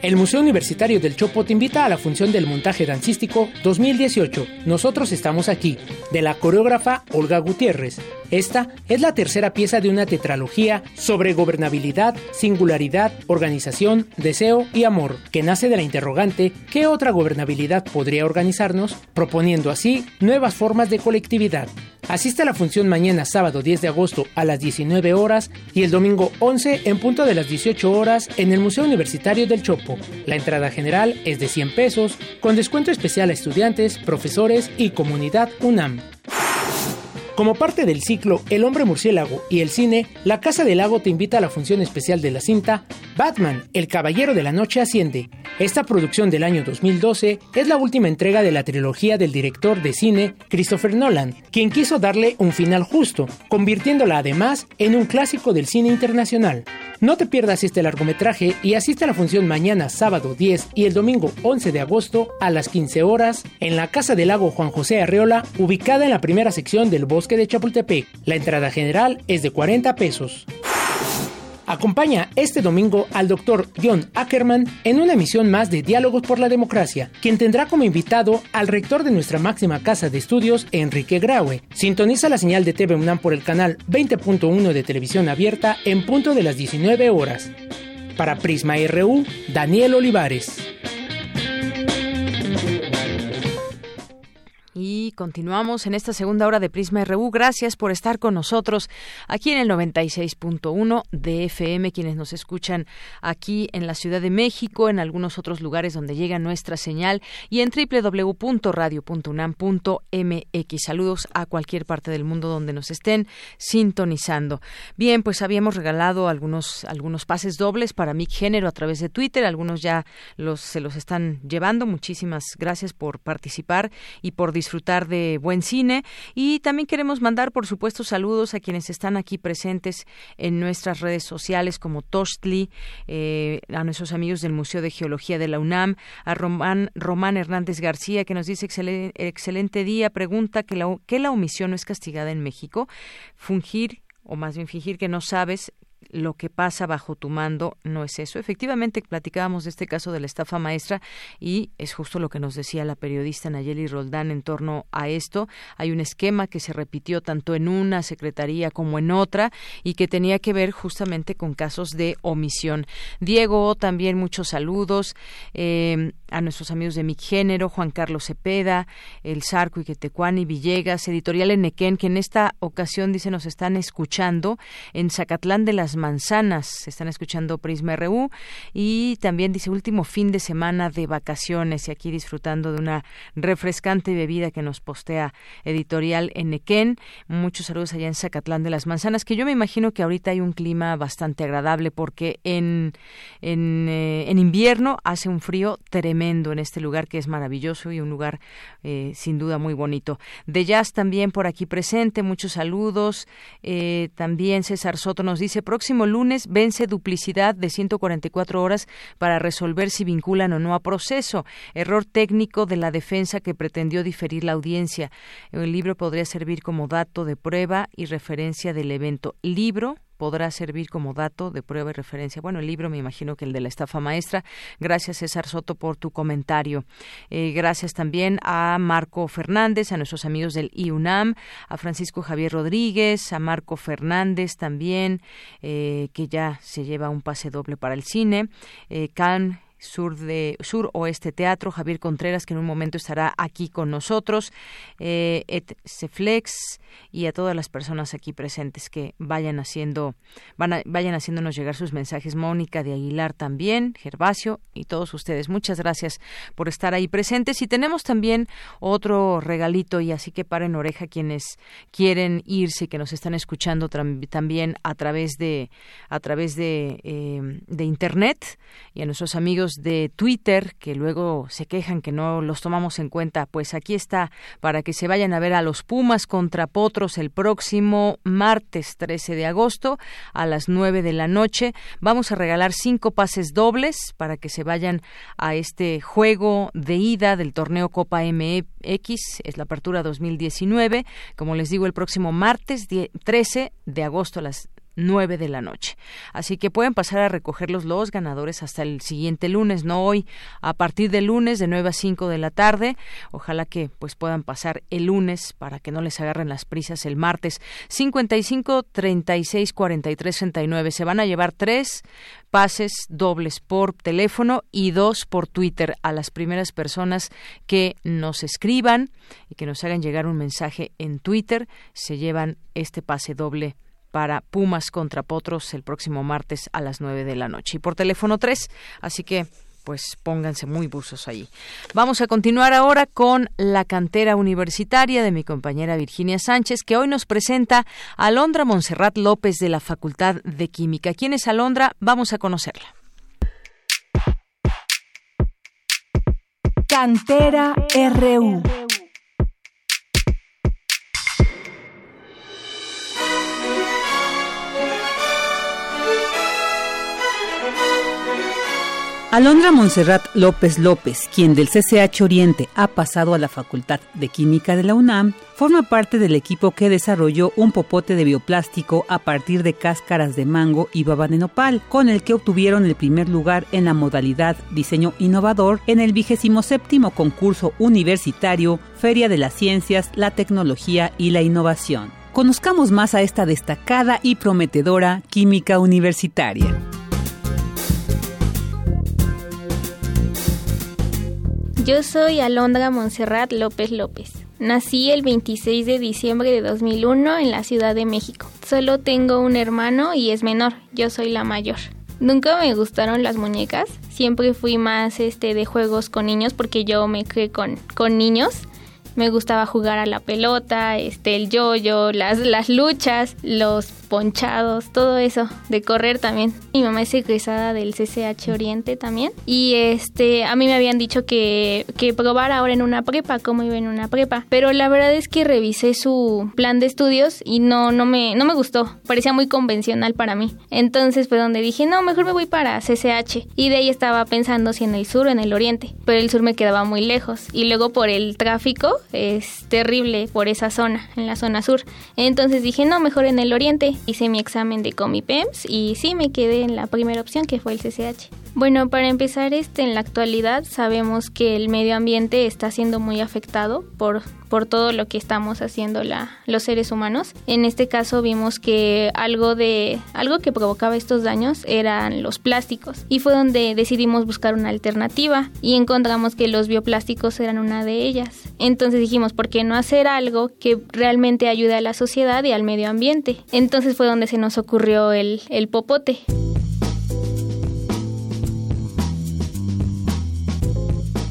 S4: El Museo Universitario del Chopo te invita a la función del montaje dancístico 2018. Nosotros estamos aquí, de la coreógrafa Olga Gutiérrez. Esta es la tercera pieza de una tetralogía sobre gobernabilidad, singularidad, organización, deseo y amor, que nace de la interrogante ¿qué otra gobernabilidad podría organizarnos? proponiendo así nuevas formas de colectividad. Asiste a la función mañana sábado 10 de agosto a las 19 horas y el domingo 11 en punto de las 18 horas en el Museo Universitario del Chopo. La entrada general es de 100 pesos, con descuento especial a estudiantes, profesores y comunidad UNAM. Como parte del ciclo El hombre murciélago y el cine, la Casa del Lago te invita a la función especial de la cinta Batman, el Caballero de la Noche Asciende. Esta producción del año 2012 es la última entrega de la trilogía del director de cine Christopher Nolan, quien quiso darle un final justo, convirtiéndola además en un clásico del cine internacional. No te pierdas este largometraje y asiste a la función mañana sábado 10 y el domingo 11 de agosto a las 15 horas en la Casa del Lago Juan José Arreola, ubicada en la primera sección del Bosque de Chapultepec. La entrada general es de 40 pesos. Acompaña este domingo al doctor John Ackerman en una emisión más de Diálogos por la Democracia, quien tendrá como invitado al rector de nuestra máxima casa de estudios, Enrique Graue. Sintoniza la señal de TV UNAM por el canal 20.1 de televisión abierta en punto de las 19 horas. Para Prisma RU, Daniel Olivares.
S1: Y continuamos en esta segunda hora de Prisma RU. Gracias por estar con nosotros aquí en el 96.1 de FM, quienes nos escuchan aquí en la Ciudad de México, en algunos otros lugares donde llega nuestra señal y en www.radio.unam.mx. Saludos a cualquier parte del mundo donde nos estén sintonizando. Bien, pues habíamos regalado algunos, algunos pases dobles para mi Género a través de Twitter. Algunos ya los, se los están llevando. Muchísimas gracias por participar y por disfrutar de buen cine. Y también queremos mandar, por supuesto, saludos a quienes están aquí presentes en nuestras redes sociales como Tostli, eh, a nuestros amigos del Museo de Geología de la UNAM, a Román, Román Hernández García que nos dice excelente día, pregunta que la, que la omisión no es castigada en México, fungir o más bien fingir que no sabes lo que pasa bajo tu mando no es eso. Efectivamente, platicábamos de este caso de la estafa maestra y es justo lo que nos decía la periodista Nayeli Roldán en torno a esto. Hay un esquema que se repitió tanto en una secretaría como en otra y que tenía que ver justamente con casos de omisión. Diego, también muchos saludos eh, a nuestros amigos de Mi Género, Juan Carlos Cepeda, El Sarco y Quetecuani Villegas, Editorial Enequén, que en esta ocasión dice nos están escuchando en Zacatlán de las Manzanas, están escuchando Prisma RU y también dice último fin de semana de vacaciones y aquí disfrutando de una refrescante bebida que nos postea Editorial Enequén. Muchos saludos allá en Zacatlán de las Manzanas, que yo me imagino que ahorita hay un clima bastante agradable porque en, en, eh, en invierno hace un frío tremendo en este lugar que es maravilloso y un lugar eh, sin duda muy bonito. De jazz también por aquí presente, muchos saludos. Eh, también César Soto nos dice, próximo lunes vence duplicidad de 144 horas para resolver si vinculan o no a proceso. Error técnico de la defensa que pretendió diferir la audiencia. El libro podría servir como dato de prueba y referencia del evento. Libro podrá servir como dato de prueba y referencia. Bueno, el libro me imagino que el de la estafa maestra. Gracias, César Soto, por tu comentario. Eh, gracias también a Marco Fernández, a nuestros amigos del IUNAM, a Francisco Javier Rodríguez, a Marco Fernández también, eh, que ya se lleva un pase doble para el cine. Eh, Can Sur de Sur Oeste Teatro, Javier Contreras, que en un momento estará aquí con nosotros, eh, Ceflex y a todas las personas aquí presentes que vayan haciendo, van vayan haciéndonos llegar sus mensajes. Mónica de Aguilar también, Gervasio y todos ustedes. Muchas gracias por estar ahí presentes. Y tenemos también otro regalito, y así que paren oreja quienes quieren irse que nos están escuchando también a través de a través de, eh, de internet y a nuestros amigos de Twitter que luego se quejan que no los tomamos en cuenta, pues aquí está para que se vayan a ver a los Pumas contra Potros el próximo martes 13 de agosto a las 9 de la noche. Vamos a regalar cinco pases dobles para que se vayan a este juego de ida del torneo Copa MX, es la apertura 2019, como les digo, el próximo martes 13 de agosto a las 9 de la noche. Así que pueden pasar a recogerlos los ganadores hasta el siguiente lunes, no hoy, a partir del lunes de 9 a 5 de la tarde. Ojalá que pues puedan pasar el lunes para que no les agarren las prisas el martes 55 36 43 69. Se van a llevar tres pases dobles por teléfono y dos por Twitter a las primeras personas que nos escriban y que nos hagan llegar un mensaje en Twitter. Se llevan este pase doble para Pumas contra Potros el próximo martes a las 9 de la noche. Y por teléfono 3, así que pues pónganse muy buzos ahí. Vamos a continuar ahora con la cantera universitaria de mi compañera Virginia Sánchez, que hoy nos presenta Alondra Monserrat López de la Facultad de Química. ¿Quién es Alondra? Vamos a conocerla.
S3: Cantera RU.
S25: Alondra Monserrat López López, quien del CCH Oriente ha pasado a la Facultad de Química de la UNAM, forma parte del equipo que desarrolló un popote de bioplástico a partir de cáscaras de mango y baba de nopal, con el que obtuvieron el primer lugar en la modalidad Diseño Innovador en el vigésimo séptimo concurso universitario Feria de las Ciencias, la Tecnología y la Innovación. Conozcamos más a esta destacada y prometedora química universitaria.
S26: Yo soy Alondra Monserrat López López. Nací el 26 de diciembre de 2001 en la Ciudad de México. Solo tengo un hermano y es menor, yo soy la mayor. Nunca me gustaron las muñecas, siempre fui más este de juegos con niños porque yo me crié con, con niños me gustaba jugar a la pelota, este, el yoyo, las, las luchas, los ponchados, todo eso, de correr también. Mi mamá es egresada del CCH Oriente también. Y este, a mí me habían dicho que, que probar ahora en una prepa, cómo iba en una prepa. Pero la verdad es que revisé su plan de estudios y no, no me, no me gustó. Parecía muy convencional para mí. Entonces fue donde dije, no, mejor me voy para CCH. Y de ahí estaba pensando si en el sur o en el oriente. Pero el sur me quedaba muy lejos. Y luego por el tráfico es terrible por esa zona, en la zona sur. Entonces dije, no, mejor en el oriente. Hice mi examen de Comipems y sí me quedé en la primera opción que fue el CCH. Bueno, para empezar, este, en la actualidad sabemos que el medio ambiente está siendo muy afectado por, por todo lo que estamos haciendo la, los seres humanos. En este caso vimos que algo de algo que provocaba estos daños eran los plásticos y fue donde decidimos buscar una alternativa y encontramos que los bioplásticos eran una de ellas. Entonces dijimos, ¿por qué no hacer algo que realmente ayude a la sociedad y al medio ambiente? Entonces fue donde se nos ocurrió el, el popote.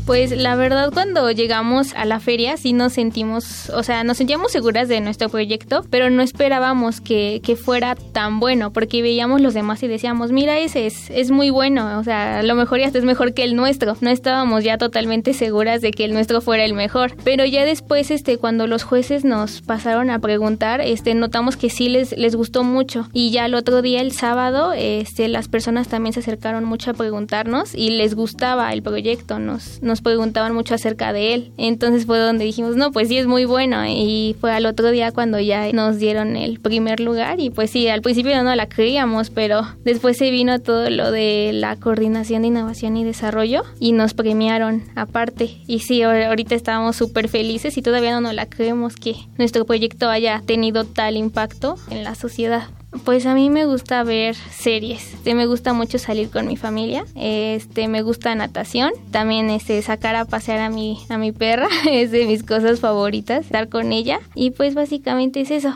S26: Pues la verdad cuando llegamos a la feria sí nos sentimos, o sea, nos sentíamos seguras de nuestro proyecto, pero no esperábamos que, que fuera tan bueno, porque veíamos los demás y decíamos, mira, ese es, es muy bueno, o sea, a lo mejor ya es mejor que el nuestro. No estábamos ya totalmente seguras de que el nuestro fuera el mejor, pero ya después, este, cuando los jueces nos pasaron a preguntar, este, notamos que sí les, les gustó mucho y ya el otro día, el sábado, este, las personas también se acercaron mucho a preguntarnos y les gustaba el proyecto, nos, nos preguntaban mucho acerca de él. Entonces fue donde dijimos, no, pues sí es muy bueno. Y fue al otro día cuando ya nos dieron el primer lugar. Y pues sí, al principio no la creíamos, pero después se vino todo lo de la coordinación de innovación y desarrollo y nos premiaron aparte. Y sí, ahorita estábamos súper felices y todavía no nos la creemos que nuestro proyecto haya tenido tal impacto en la sociedad. Pues a mí me gusta ver series. Me gusta mucho salir con mi familia. Este, me gusta natación. También este sacar a pasear a mi a mi perra es de mis cosas favoritas, estar con ella y pues básicamente es eso.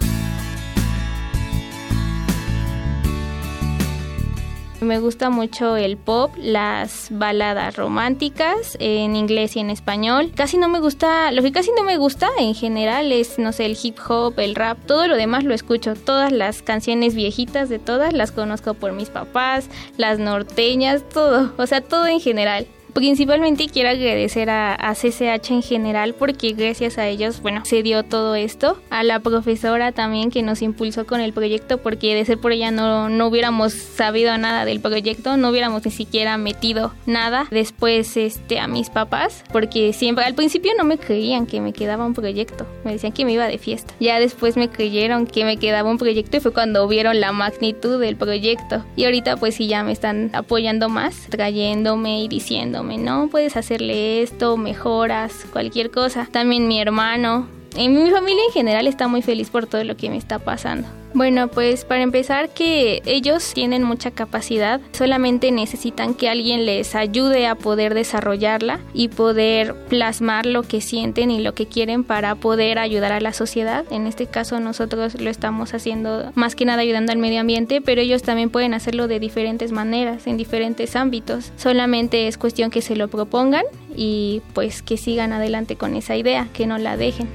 S26: Me gusta mucho el pop, las baladas románticas en inglés y en español. Casi no me gusta, lo que casi no me gusta en general es, no sé, el hip hop, el rap, todo lo demás lo escucho. Todas las canciones viejitas de todas las conozco por mis papás, las norteñas, todo, o sea, todo en general. Principalmente quiero agradecer a, a, CCH en general porque gracias a ellos, bueno, se dio todo esto. A la profesora también que nos impulsó con el proyecto porque de ser por ella no, no hubiéramos sabido nada del proyecto, no hubiéramos ni siquiera metido nada. Después este, a mis papás porque siempre al principio no me creían que me quedaba un proyecto, me decían que me iba de fiesta. Ya después me creyeron que me quedaba un proyecto y fue cuando vieron la magnitud del proyecto. Y ahorita pues sí ya me están apoyando más, trayéndome y diciendo no puedes hacerle esto, mejoras, cualquier cosa. También mi hermano, en mi familia en general está muy feliz por todo lo que me está pasando. Bueno, pues para empezar que ellos tienen mucha capacidad, solamente necesitan que alguien les ayude a poder desarrollarla y poder plasmar lo que sienten y lo que quieren para poder ayudar a la sociedad. En este caso nosotros lo estamos haciendo más que nada ayudando al medio ambiente, pero ellos también pueden hacerlo de diferentes maneras, en diferentes ámbitos. Solamente es cuestión que se lo propongan y pues que sigan adelante con esa idea, que no la dejen.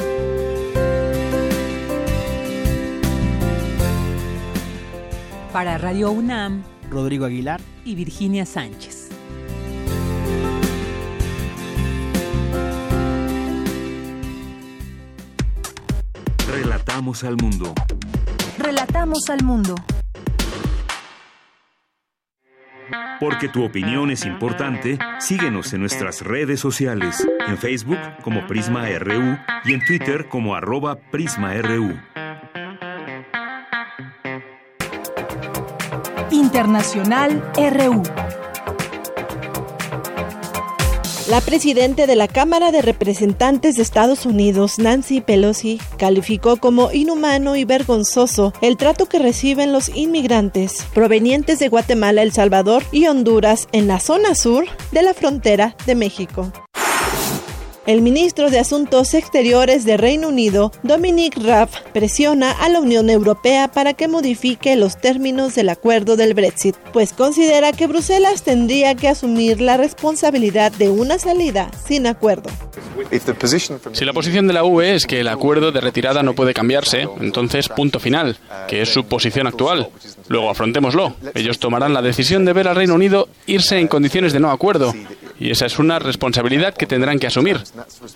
S25: Para Radio UNAM,
S27: Rodrigo Aguilar
S25: y Virginia Sánchez.
S2: Relatamos al mundo.
S3: Relatamos al mundo.
S2: Porque tu opinión es importante, síguenos en nuestras redes sociales, en Facebook como Prisma RU y en Twitter como arroba PrismaRU.
S3: Internacional RU.
S28: La presidenta de la Cámara de Representantes de Estados Unidos, Nancy Pelosi, calificó como inhumano y vergonzoso el trato que reciben los inmigrantes provenientes de Guatemala, El Salvador y Honduras en la zona sur de la frontera de México. El ministro de Asuntos Exteriores de Reino Unido, Dominic Raab, presiona a la Unión Europea para que modifique los términos del acuerdo del Brexit, pues considera que Bruselas tendría que asumir la responsabilidad de una salida sin acuerdo.
S29: Si la posición de la UE es que el acuerdo de retirada no puede cambiarse, entonces punto final, que es su posición actual. Luego afrontémoslo. Ellos tomarán la decisión de ver al Reino Unido irse en condiciones de no acuerdo. Y esa es una responsabilidad que tendrán que asumir.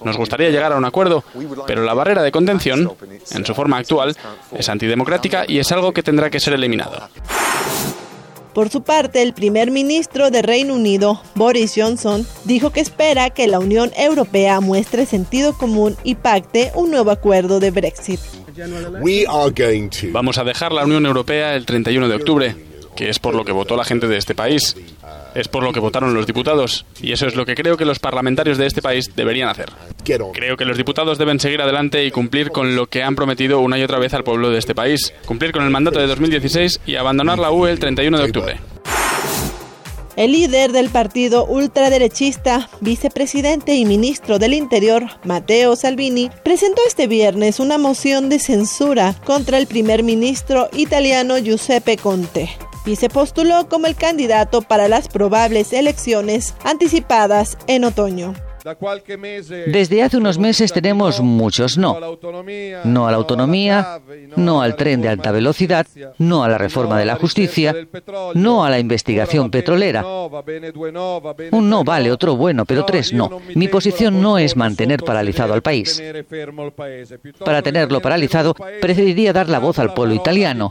S29: Nos gustaría llegar a un acuerdo, pero la barrera de contención, en su forma actual, es antidemocrática y es algo que tendrá que ser eliminado.
S28: Por su parte, el primer ministro de Reino Unido, Boris Johnson, dijo que espera que la Unión Europea muestre sentido común y pacte un nuevo acuerdo de Brexit.
S29: Vamos a dejar la Unión Europea el 31 de octubre, que es por lo que votó la gente de este país. Es por lo que votaron los diputados. Y eso es lo que creo que los parlamentarios de este país deberían hacer. Creo que los diputados deben seguir adelante y cumplir con lo que han prometido una y otra vez al pueblo de este país. Cumplir con el mandato de 2016 y abandonar la UE el 31 de octubre.
S28: El líder del partido ultraderechista, vicepresidente y ministro del Interior, Matteo Salvini, presentó este viernes una moción de censura contra el primer ministro italiano Giuseppe Conte y se postuló como el candidato para las probables elecciones anticipadas en otoño.
S27: Desde hace unos meses tenemos muchos no. No a la autonomía, no al tren de alta velocidad, no a la reforma de la justicia, no a la investigación petrolera. Un no vale, otro bueno, pero tres no. Mi posición no es mantener paralizado al país. Para tenerlo paralizado, preferiría dar la voz al pueblo italiano.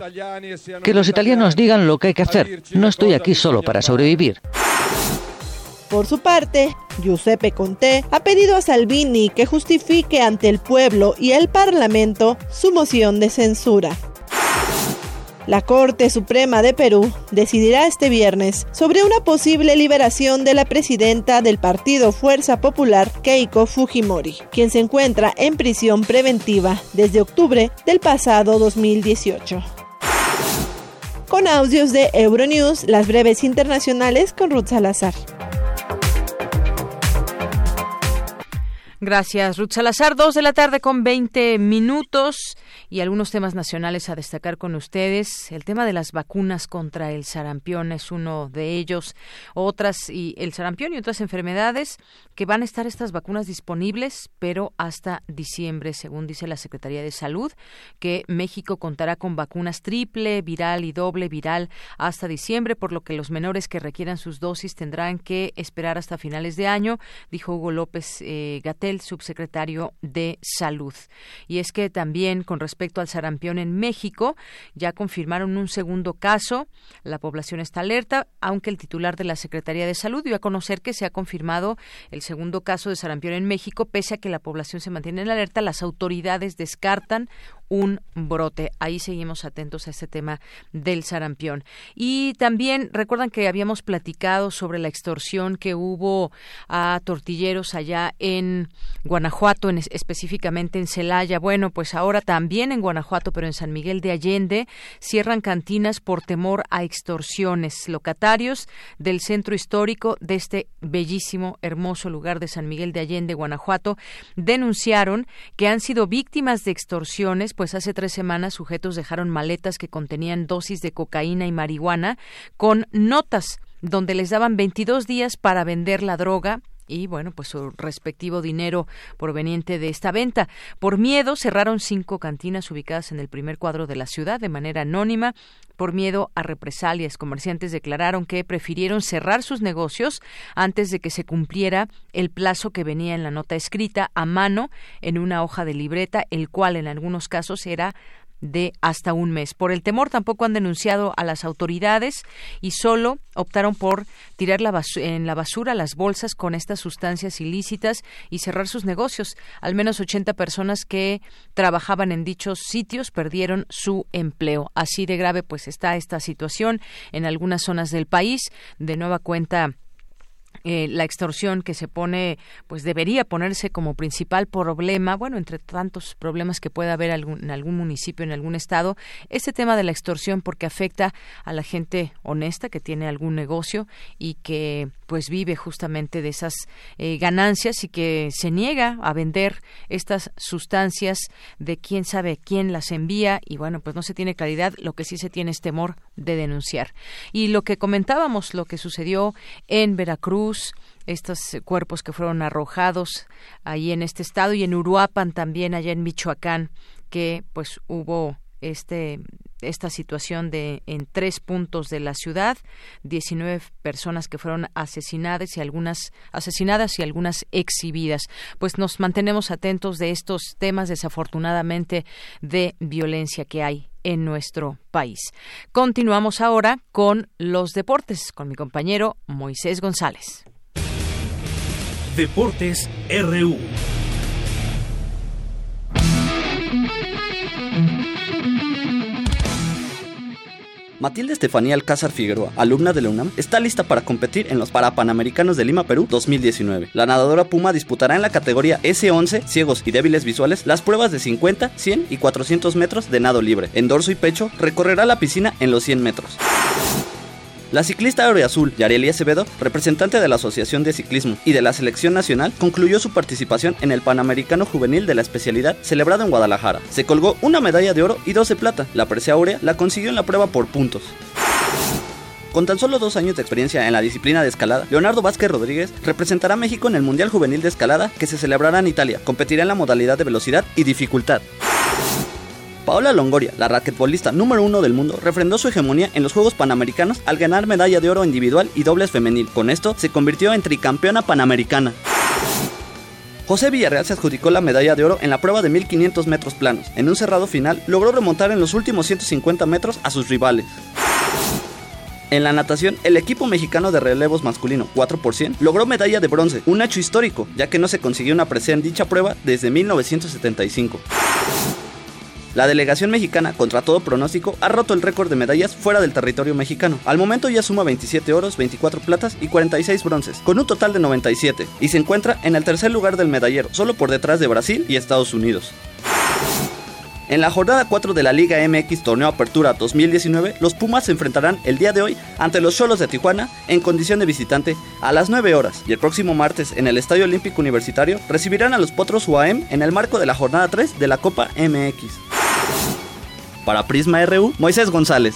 S27: Que los italianos digan lo que hay que hacer. No estoy aquí solo para sobrevivir.
S28: Por su parte, Giuseppe Conte ha pedido a Salvini que justifique ante el pueblo y el Parlamento su moción de censura. La Corte Suprema de Perú decidirá este viernes sobre una posible liberación de la presidenta del partido Fuerza Popular, Keiko Fujimori, quien se encuentra en prisión preventiva desde octubre del pasado 2018. Con audios de Euronews, las breves internacionales con Ruth Salazar.
S1: Gracias, Ruth Salazar. Dos de la tarde con 20 minutos y algunos temas nacionales a destacar con ustedes. El tema de las vacunas contra el sarampión es uno de ellos. Otras, y el sarampión y otras enfermedades que van a estar estas vacunas disponibles, pero hasta diciembre, según dice la Secretaría de Salud, que México contará con vacunas triple, viral y doble viral hasta diciembre, por lo que los menores que requieran sus dosis tendrán que esperar hasta finales de año, dijo Hugo López eh, el subsecretario de Salud. Y es que también con respecto al sarampión en México, ya confirmaron un segundo caso. La población está alerta, aunque el titular de la Secretaría de Salud dio a conocer que se ha confirmado el segundo caso de sarampión en México, pese a que la población se mantiene en alerta. Las autoridades descartan un brote. Ahí seguimos atentos a este tema del sarampión. Y también recuerdan que habíamos platicado sobre la extorsión que hubo a tortilleros allá en Guanajuato, en, específicamente en Celaya. Bueno, pues ahora también en Guanajuato, pero en San Miguel de Allende, cierran cantinas por temor a extorsiones. Locatarios del centro histórico de este bellísimo, hermoso lugar de San Miguel de Allende, Guanajuato, denunciaron que han sido víctimas de extorsiones pues hace tres semanas sujetos dejaron maletas que contenían dosis de cocaína y marihuana con notas donde les daban 22 días para vender la droga y bueno, pues su respectivo dinero proveniente de esta venta. Por miedo cerraron cinco cantinas ubicadas en el primer cuadro de la ciudad de manera anónima. Por miedo a represalias, comerciantes declararon que prefirieron cerrar sus negocios antes de que se cumpliera el plazo que venía en la nota escrita a mano en una hoja de libreta, el cual en algunos casos era de hasta un mes. Por el temor tampoco han denunciado a las autoridades y solo optaron por tirar en la basura las bolsas con estas sustancias ilícitas y cerrar sus negocios. Al menos 80 personas que trabajaban en dichos sitios perdieron su empleo. Así de grave pues está esta situación en algunas zonas del país. De nueva cuenta eh, la extorsión que se pone, pues debería ponerse como principal problema, bueno, entre tantos problemas que pueda haber en algún municipio, en algún estado, este tema de la extorsión porque afecta a la gente honesta que tiene algún negocio y que pues vive justamente de esas eh, ganancias y que se niega a vender estas sustancias de quién sabe quién las envía y bueno, pues no se tiene claridad, lo que sí se tiene es temor de denunciar. Y lo que comentábamos, lo que sucedió en Veracruz, estos cuerpos que fueron arrojados ahí en este estado y en Uruapan también allá en Michoacán que pues hubo este esta situación de en tres puntos de la ciudad, 19 personas que fueron asesinadas y algunas asesinadas y algunas exhibidas. Pues nos mantenemos atentos de estos temas desafortunadamente de violencia que hay en nuestro país. Continuamos ahora con los deportes con mi compañero Moisés González.
S30: Deportes RU.
S31: Matilde Estefanía Alcázar Figueroa, alumna de la UNAM, está lista para competir en los Parapanamericanos de Lima, Perú 2019. La nadadora Puma disputará en la categoría S11, ciegos y débiles visuales, las pruebas de 50, 100 y 400 metros de nado libre. En dorso y pecho recorrerá la piscina en los 100 metros. La ciclista Azul, Yareli Acevedo, representante de la Asociación de Ciclismo y de la Selección Nacional, concluyó su participación en el Panamericano Juvenil de la especialidad celebrado en Guadalajara. Se colgó una medalla de oro y dos de plata. La presea áurea la consiguió en la prueba por puntos. Con tan solo dos años de experiencia en la disciplina de escalada, Leonardo Vázquez Rodríguez representará a México en el Mundial Juvenil de Escalada que se celebrará en Italia. Competirá en la modalidad de velocidad y dificultad. Paola Longoria, la raquetbolista número uno del mundo, refrendó su hegemonía en los Juegos Panamericanos al ganar medalla de oro individual y dobles femenil. Con esto se convirtió en tricampeona panamericana. José Villarreal se adjudicó la medalla de oro en la prueba de 1500 metros planos. En un cerrado final, logró remontar en los últimos 150 metros a sus rivales. En la natación, el equipo mexicano de relevos masculino 4% logró medalla de bronce, un hecho histórico, ya que no se consiguió una presea en dicha prueba desde 1975. La delegación mexicana, contra todo pronóstico, ha roto el récord de medallas fuera del territorio mexicano. Al momento ya suma 27 oros, 24 platas y 46 bronces, con un total de 97, y se encuentra en el tercer lugar del medallero, solo por detrás de Brasil y Estados Unidos. En la jornada 4 de la Liga MX Torneo Apertura 2019, los Pumas se enfrentarán el día de hoy ante los Cholos de Tijuana en condición de visitante a las 9 horas y el próximo martes en el Estadio Olímpico Universitario recibirán a los Potros UAM en el marco de la jornada 3 de la Copa MX. Para Prisma RU, Moisés González.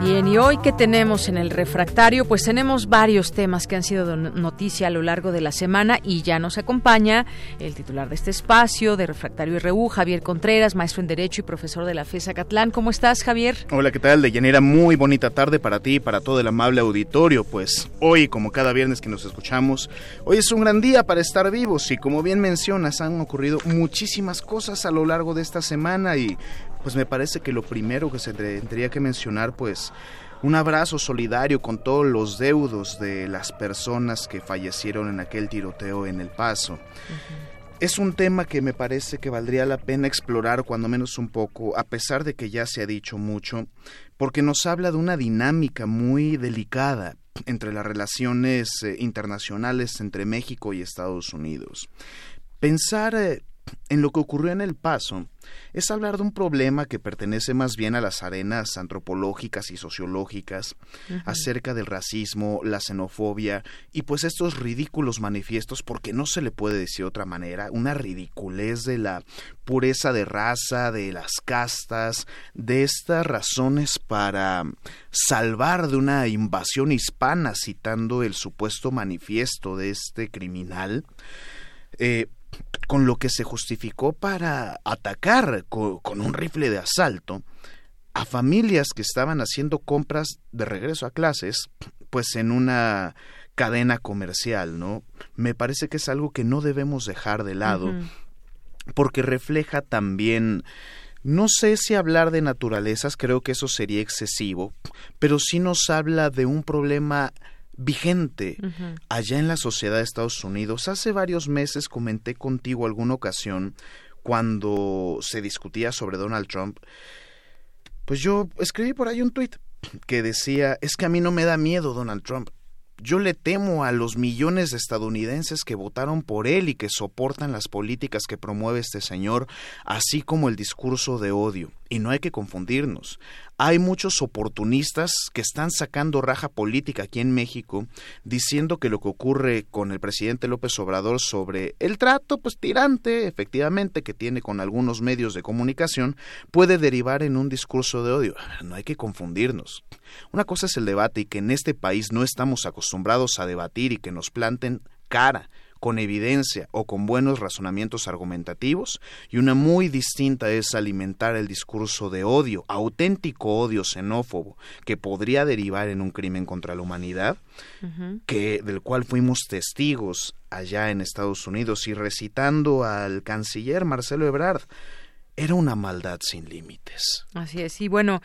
S1: Bien, y hoy que tenemos en el refractario, pues tenemos varios temas que han sido noticia a lo largo de la semana y ya nos acompaña el titular de este espacio de Refractario RU, Javier Contreras, maestro en Derecho y profesor de la FESA Catlán. ¿Cómo estás, Javier?
S32: Hola, ¿qué tal? De llanera, muy bonita tarde para ti y para todo el amable auditorio. Pues hoy, como cada viernes que nos escuchamos, hoy es un gran día para estar vivos y como bien mencionas, han ocurrido muchísimas cosas a lo largo de esta semana y pues me parece que lo primero que se tendría que mencionar, pues, un abrazo solidario con todos los deudos de las personas que fallecieron en aquel tiroteo en El Paso. Es un tema que me parece que valdría la pena explorar cuando menos un poco, a pesar de que ya se ha dicho mucho, porque nos habla de una dinámica muy delicada entre las relaciones eh, internacionales entre México y Estados Unidos. Pensar eh, en lo que ocurrió en El Paso es hablar de un problema que pertenece más bien a las arenas antropológicas y sociológicas acerca del racismo, la xenofobia y pues estos ridículos manifiestos, porque no se le puede decir de otra manera, una ridiculez de la pureza de raza, de las castas, de estas razones para salvar de una invasión hispana, citando el supuesto manifiesto de este criminal. Eh, con lo que se justificó para atacar con, un rifle de asalto a familias que estaban haciendo compras de regreso a clases, pues en una cadena comercial, ¿no? Me parece que es algo que no debemos dejar de lado, porque refleja también, no sé si hablar de naturalezas, creo que eso sería excesivo, pero sí nos habla de un problema vigente allá en la sociedad de Estados Unidos. Hace varios meses comenté contigo alguna ocasión cuando se discutía sobre Donald Trump. Pues yo escribí por ahí un tuit que decía, es que a mí no me da miedo Donald Trump. Yo le temo a los millones de estadounidenses que votaron por él y que soportan las políticas que promueve este señor, así como el discurso de odio. Y no hay que confundirnos. Hay muchos oportunistas que están sacando raja política aquí en México diciendo que lo que ocurre con el presidente López Obrador sobre el trato pues tirante efectivamente que tiene con algunos medios de comunicación puede derivar en un discurso de odio. No hay que confundirnos. Una cosa es el debate y que en este país no estamos acostumbrados a debatir y que nos planten cara con evidencia o con buenos razonamientos argumentativos, y una muy distinta es alimentar el discurso de odio, auténtico odio xenófobo, que podría derivar en un crimen contra la humanidad, que, del cual fuimos testigos allá en Estados Unidos. Y recitando al canciller Marcelo Ebrard era una maldad sin límites.
S1: Así es. Y bueno,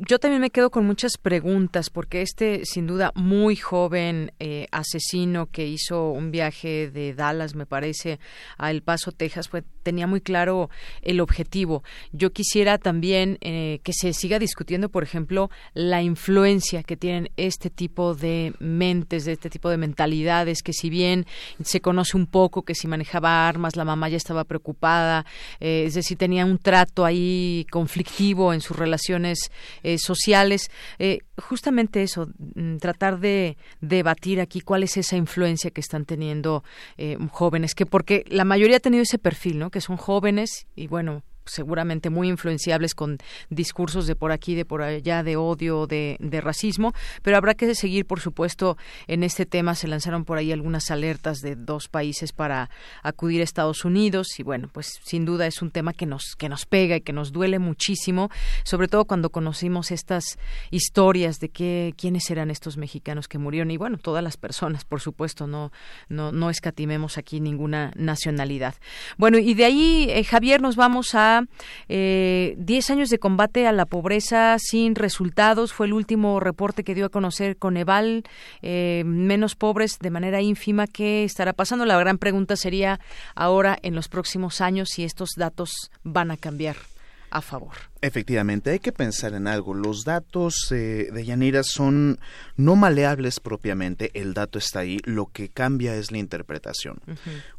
S1: yo también me quedo con muchas preguntas porque este, sin duda, muy joven eh, asesino que hizo un viaje de Dallas, me parece, a El Paso, Texas, pues tenía muy claro el objetivo. Yo quisiera también eh, que se siga discutiendo, por ejemplo, la influencia que tienen este tipo de mentes, de este tipo de mentalidades, que si bien se conoce un poco que si manejaba armas, la mamá ya estaba preocupada, eh, es decir, tenía un trato ahí conflictivo en sus relaciones eh, sociales. Eh, justamente eso, mm, tratar de debatir aquí cuál es esa influencia que están teniendo eh, jóvenes, que porque la mayoría ha tenido ese perfil, ¿no? Que son jóvenes y bueno, seguramente muy influenciables con discursos de por aquí, de por allá, de odio, de, de racismo, pero habrá que seguir, por supuesto, en este tema. Se lanzaron por ahí algunas alertas de dos países para acudir a Estados Unidos y bueno, pues sin duda es un tema que nos, que nos pega y que nos duele muchísimo, sobre todo cuando conocimos estas historias de que, quiénes eran estos mexicanos que murieron y bueno, todas las personas, por supuesto, no, no, no escatimemos aquí ninguna nacionalidad. Bueno, y de ahí, eh, Javier, nos vamos a 10 eh, años de combate a la pobreza sin resultados. Fue el último reporte que dio a conocer Coneval. Eh, menos pobres de manera ínfima. ¿Qué estará pasando? La gran pregunta sería ahora, en los próximos años, si estos datos van a cambiar a favor.
S32: Efectivamente, hay que pensar en algo. Los datos eh, de Yanira son no maleables propiamente, el dato está ahí, lo que cambia es la interpretación.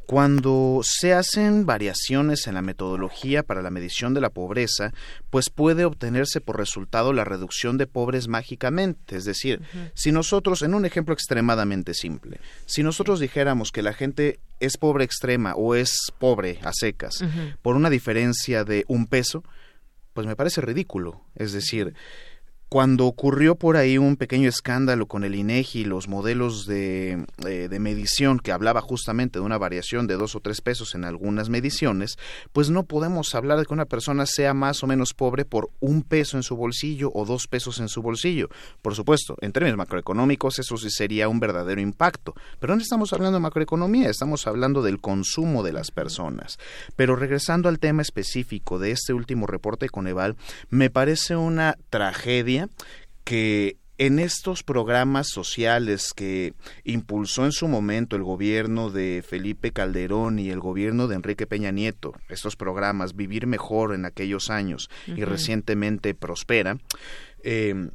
S32: Cuando se hacen variaciones en la metodología para la medición de la pobreza, pues puede obtenerse por resultado la reducción de pobres mágicamente. Es decir, si nosotros, en un ejemplo extremadamente simple, si nosotros dijéramos que la gente es pobre extrema o es pobre a secas por una diferencia de un peso, pues me parece ridículo. Es decir, cuando ocurrió por ahí un pequeño escándalo con el INEGI y los modelos de, eh, de, medición que hablaba justamente de una variación de dos o tres pesos en algunas mediciones, pues no podemos hablar de que una persona sea más o menos pobre por un peso en su bolsillo o dos pesos en su bolsillo. Por supuesto, en términos macroeconómicos eso sí sería un verdadero impacto, pero no estamos hablando de macroeconomía, estamos hablando del consumo de las personas. Pero regresando al tema específico de este último reporte con Eval, me parece una tragedia que en estos programas sociales que impulsó en su momento el gobierno de Felipe Calderón y el gobierno de Enrique Peña Nieto, estos programas Vivir Mejor en aquellos años y recientemente Prospera, eh,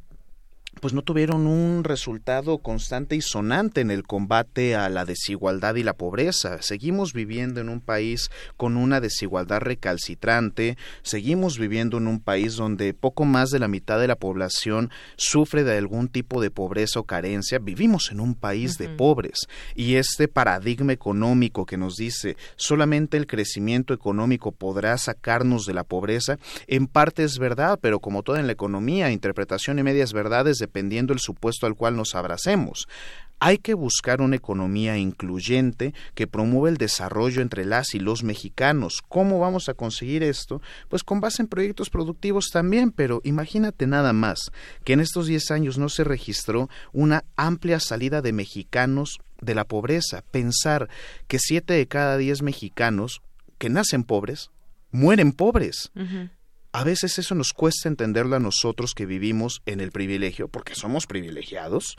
S32: pues no tuvieron un resultado constante y sonante en el combate a la desigualdad y la pobreza. Seguimos viviendo en un país con una desigualdad recalcitrante, seguimos viviendo en un país donde poco más de la mitad de la población sufre de algún tipo de pobreza o carencia. Vivimos en un país de pobres y este paradigma económico que nos dice solamente el crecimiento económico podrá sacarnos de la pobreza, en parte es verdad, pero como todo en la economía, interpretación y medias verdades dependiendo del supuesto al cual nos abracemos. Hay que buscar una economía incluyente que promueva el desarrollo entre las y los mexicanos. ¿Cómo vamos a conseguir esto? Pues con base en proyectos productivos también, pero imagínate nada más que en estos 10 años no se registró una amplia salida de mexicanos de la pobreza. Pensar que 7 de cada 10 mexicanos que nacen pobres mueren pobres. A veces eso nos cuesta entenderlo a nosotros que vivimos en el privilegio, porque somos privilegiados,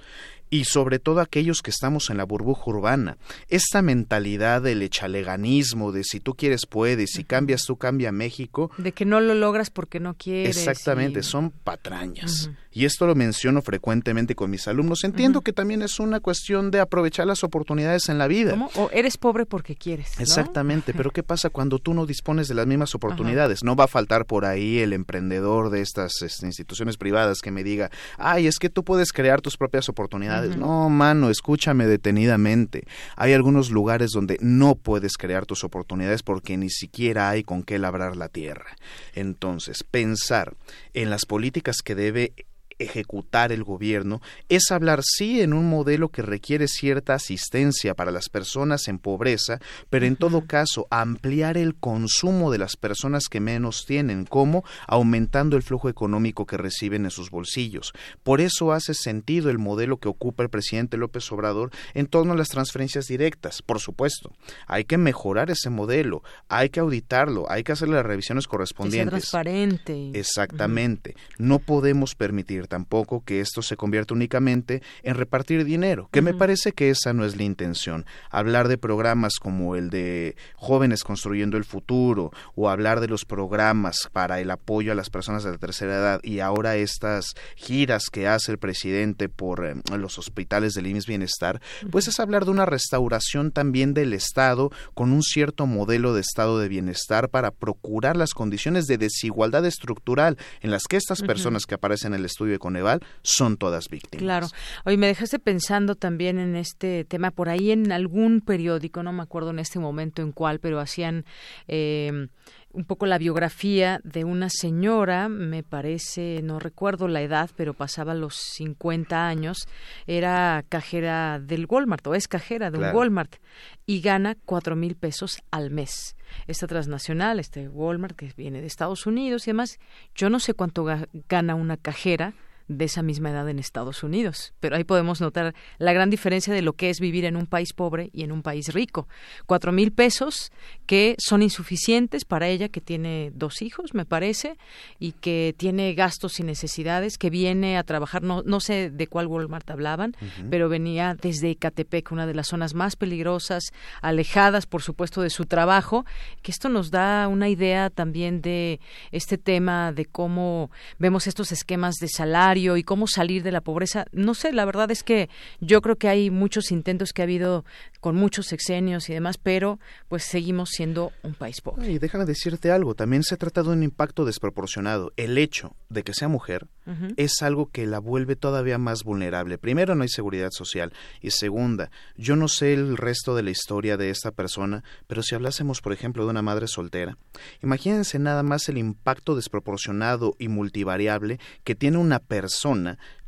S32: y sobre todo aquellos que estamos en la burbuja urbana. Esta mentalidad del echaleganismo, de si tú quieres puedes, si cambias tú cambia México.
S1: De que no lo logras porque no quieres.
S32: Exactamente, son patrañas. Y esto lo menciono frecuentemente con mis alumnos. Entiendo que también es una cuestión de aprovechar las oportunidades en la vida.
S1: ¿Cómo? O eres pobre porque quieres.
S32: Exactamente, pero ¿qué pasa cuando tú no dispones de las mismas oportunidades? No va a faltar por ahí el emprendedor de estas este, instituciones privadas que me diga, ay, es que tú puedes crear tus propias oportunidades. No, mano, escúchame detenidamente. Hay algunos lugares donde no puedes crear tus oportunidades porque ni siquiera hay con qué labrar la tierra. Entonces, pensar en las políticas que debe ejecutar el gobierno es hablar sí en un modelo que requiere cierta asistencia para las personas en pobreza, pero en todo caso ampliar el consumo de las personas que menos tienen, como aumentando el flujo económico que reciben en sus bolsillos. Por eso hace sentido el modelo que ocupa el presidente López Obrador en torno a las transferencias directas. Por supuesto, hay que mejorar ese modelo, hay que auditarlo, hay que hacer las revisiones correspondientes.
S1: Que transparente.
S32: Exactamente. No podemos permitir tampoco que esto se convierta únicamente en repartir dinero, que me parece que esa no es la intención. Hablar de programas como el de Jóvenes Construyendo el Futuro o hablar de los programas para el apoyo a las personas de la tercera edad y ahora estas giras que hace el presidente por eh, los hospitales del IMSS Bienestar, pues es hablar de una restauración también del Estado con un cierto modelo de Estado de bienestar para procurar las condiciones de desigualdad estructural en las que estas personas que aparecen en el estudio Coneval son todas víctimas.
S1: Claro. Hoy me dejaste pensando también en este tema. Por ahí en algún periódico, no me acuerdo en este momento en cuál, pero hacían eh, un poco la biografía de una señora, me parece, no recuerdo la edad, pero pasaba los 50 años, era cajera del Walmart, o es cajera de un Walmart, y gana cuatro mil pesos al mes. Esta transnacional, este Walmart que viene de Estados Unidos y demás, yo no sé cuánto gana una cajera, de esa misma edad en Estados Unidos. Pero ahí podemos notar la gran diferencia de lo que es vivir en un país pobre y en un país rico. Cuatro mil pesos que son insuficientes para ella, que tiene dos hijos, me parece, y que tiene gastos y necesidades, que viene a trabajar, no, no sé de cuál Walmart hablaban, pero venía desde Ecatepec, una de las zonas más peligrosas, alejadas, por supuesto, de su trabajo, que esto nos da una idea también de este tema de cómo vemos estos esquemas de salario, y cómo salir de la pobreza. No sé, la verdad es que yo creo que hay muchos intentos que ha habido con muchos sexenios y demás, pero pues seguimos siendo un país pobre.
S32: Y déjame decirte algo, también se trata de un impacto desproporcionado. El hecho de que sea mujer es algo que la vuelve todavía más vulnerable. Primero, no hay seguridad social. Y segunda, yo no sé el resto de la historia de esta persona, pero si hablásemos, por ejemplo, de una madre soltera, imagínense nada más el impacto desproporcionado y multivariable que tiene una persona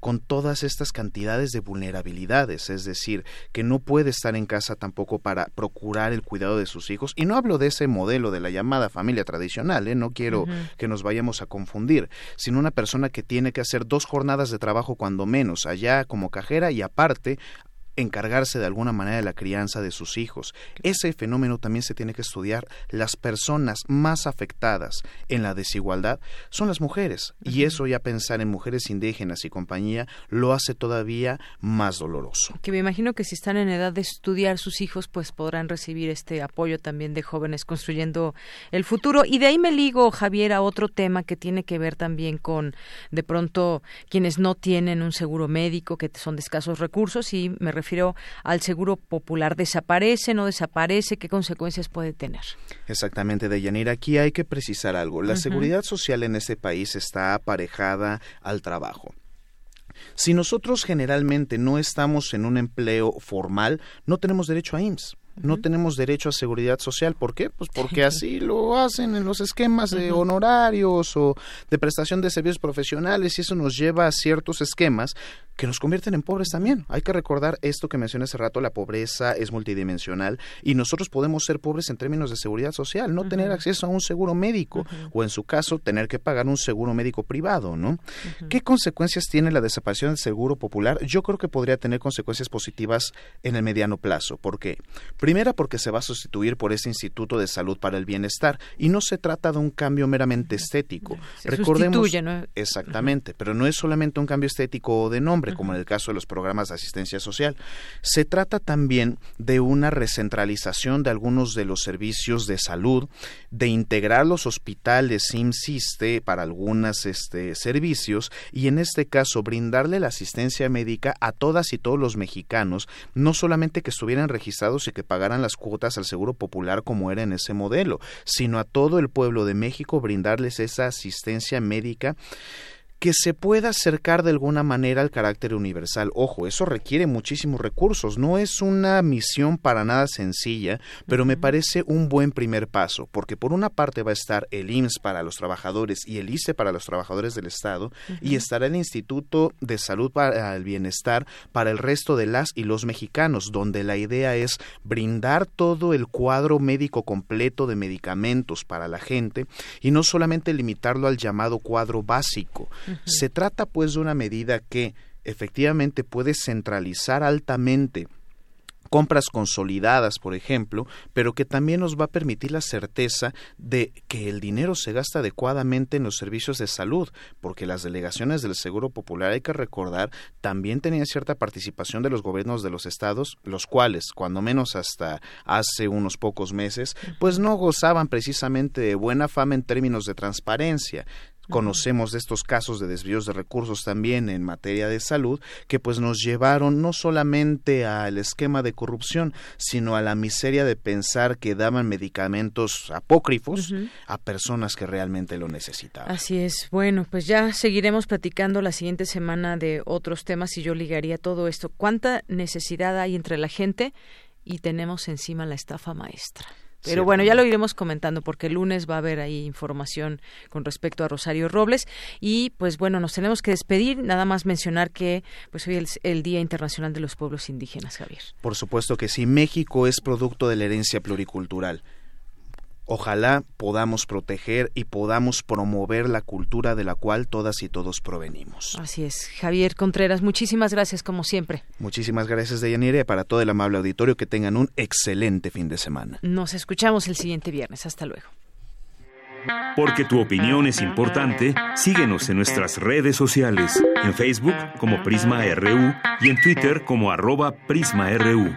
S32: con todas estas cantidades de vulnerabilidades, es decir, que no puede estar en casa tampoco para procurar el cuidado de sus hijos. Y no hablo de ese modelo de la llamada familia tradicional, ¿eh? no quiero que nos vayamos a confundir, sino una persona que tiene que hacer dos jornadas de trabajo cuando menos, allá como cajera y aparte encargarse de alguna manera de la crianza de sus hijos. Ese fenómeno también se tiene que estudiar. Las personas más afectadas en la desigualdad son las mujeres y eso ya pensar en mujeres indígenas y compañía lo hace todavía más doloroso.
S1: Que me imagino que si están en edad de estudiar sus hijos pues podrán recibir este apoyo también de jóvenes construyendo el futuro y de ahí me ligo Javier a otro tema que tiene que ver también con de pronto quienes no tienen un seguro médico que son de escasos recursos y me refiero refiero al seguro popular. ¿Desaparece, no desaparece? ¿Qué consecuencias puede tener?
S32: Exactamente, Deyanira. Aquí hay que precisar algo. La seguridad social en este país está aparejada al trabajo. Si nosotros generalmente no estamos en un empleo formal, no tenemos derecho a IMSS no tenemos derecho a seguridad social. ¿Por qué? Pues porque así lo hacen en los esquemas de honorarios o de prestación de servicios profesionales y eso nos lleva a ciertos esquemas que nos convierten en pobres también. Hay que recordar esto que mencioné hace rato, la pobreza es multidimensional y nosotros podemos ser pobres en términos de seguridad social, no tener acceso a un seguro médico o en su caso tener que pagar un seguro médico privado, ¿no? ¿Qué consecuencias tiene la desaparición del seguro popular? Yo creo que podría tener consecuencias positivas en el mediano plazo. ¿Por qué? Primera porque se va a sustituir por ese Instituto de Salud para el Bienestar y no se trata de un cambio meramente estético.
S1: Recordemos
S32: exactamente, pero no es solamente un cambio estético o de nombre como en el caso de los programas de asistencia social. Se trata también de una recentralización de algunos de los servicios de salud, de integrar los hospitales IMSISTE para algunos este, servicios y en este caso brindarle la asistencia médica a todas y todos los mexicanos, no solamente que estuvieran registrados y que pagaran las cuotas al Seguro Popular como era en ese modelo, sino a todo el pueblo de México brindarles esa asistencia médica que se pueda acercar de alguna manera al carácter universal. Ojo, eso requiere muchísimos recursos, no es una misión para nada sencilla, pero me parece un buen primer paso, porque por una parte va a estar el IMSS para los trabajadores y el ICE para los trabajadores del Estado, y estará el Instituto de Salud para el Bienestar para el resto de las y los mexicanos, donde la idea es brindar todo el cuadro médico completo de medicamentos para la gente y no solamente limitarlo al llamado cuadro básico, se trata pues de una medida que efectivamente puede centralizar altamente compras consolidadas, por ejemplo, pero que también nos va a permitir la certeza de que el dinero se gasta adecuadamente en los servicios de salud, porque las delegaciones del Seguro Popular, hay que recordar, también tenían cierta participación de los gobiernos de los estados, los cuales, cuando menos hasta hace unos pocos meses, pues no gozaban precisamente de buena fama en términos de transparencia. Conocemos de estos casos de desvíos de recursos también en materia de salud que pues nos llevaron no solamente al esquema de corrupción, sino a la miseria de pensar que daban medicamentos apócrifos a personas que realmente lo necesitaban.
S1: Así es. Bueno, pues ya seguiremos platicando la siguiente semana de otros temas y yo ligaría todo esto. ¿Cuánta necesidad hay entre la gente y tenemos encima la estafa maestra? Pero bueno, ya lo iremos comentando porque el lunes va a haber ahí información con respecto a Rosario Robles y pues bueno, nos tenemos que despedir, nada más mencionar que pues hoy es el Día Internacional de los Pueblos Indígenas, Javier.
S32: Por supuesto que sí, México es producto de la herencia pluricultural. Ojalá podamos proteger y podamos promover la cultura de la cual todas y todos provenimos.
S1: Así es. Javier Contreras, muchísimas gracias como siempre.
S32: Muchísimas gracias, Deyanira, y para todo el amable auditorio que tengan un excelente fin de semana.
S1: Nos escuchamos el siguiente viernes. Hasta luego.
S2: Porque tu opinión es importante, síguenos en nuestras redes sociales, en Facebook como Prisma RU y en Twitter como arroba PrismaRU.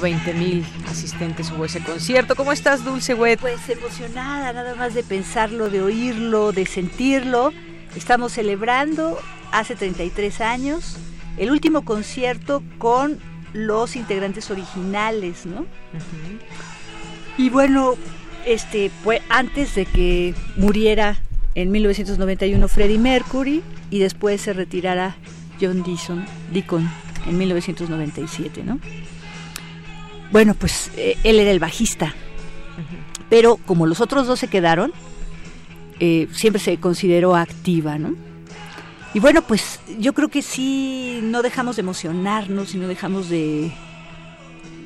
S1: Veinte mil asistentes hubo ese concierto. ¿Cómo estás, Dulce Wet?
S33: Pues emocionada, nada más de pensarlo, de oírlo, de sentirlo. Estamos celebrando hace 33 años el último concierto con los integrantes originales, ¿no? Y bueno, este, pues antes de que muriera en 1991 Freddie Mercury y después se retirara John Deacon, Deacon en 1997, ¿no? Bueno, pues eh, él era el bajista. Pero como los otros dos se quedaron, eh, siempre se consideró activa, ¿no? Y bueno, pues yo creo que sí, no dejamos de emocionarnos y no dejamos de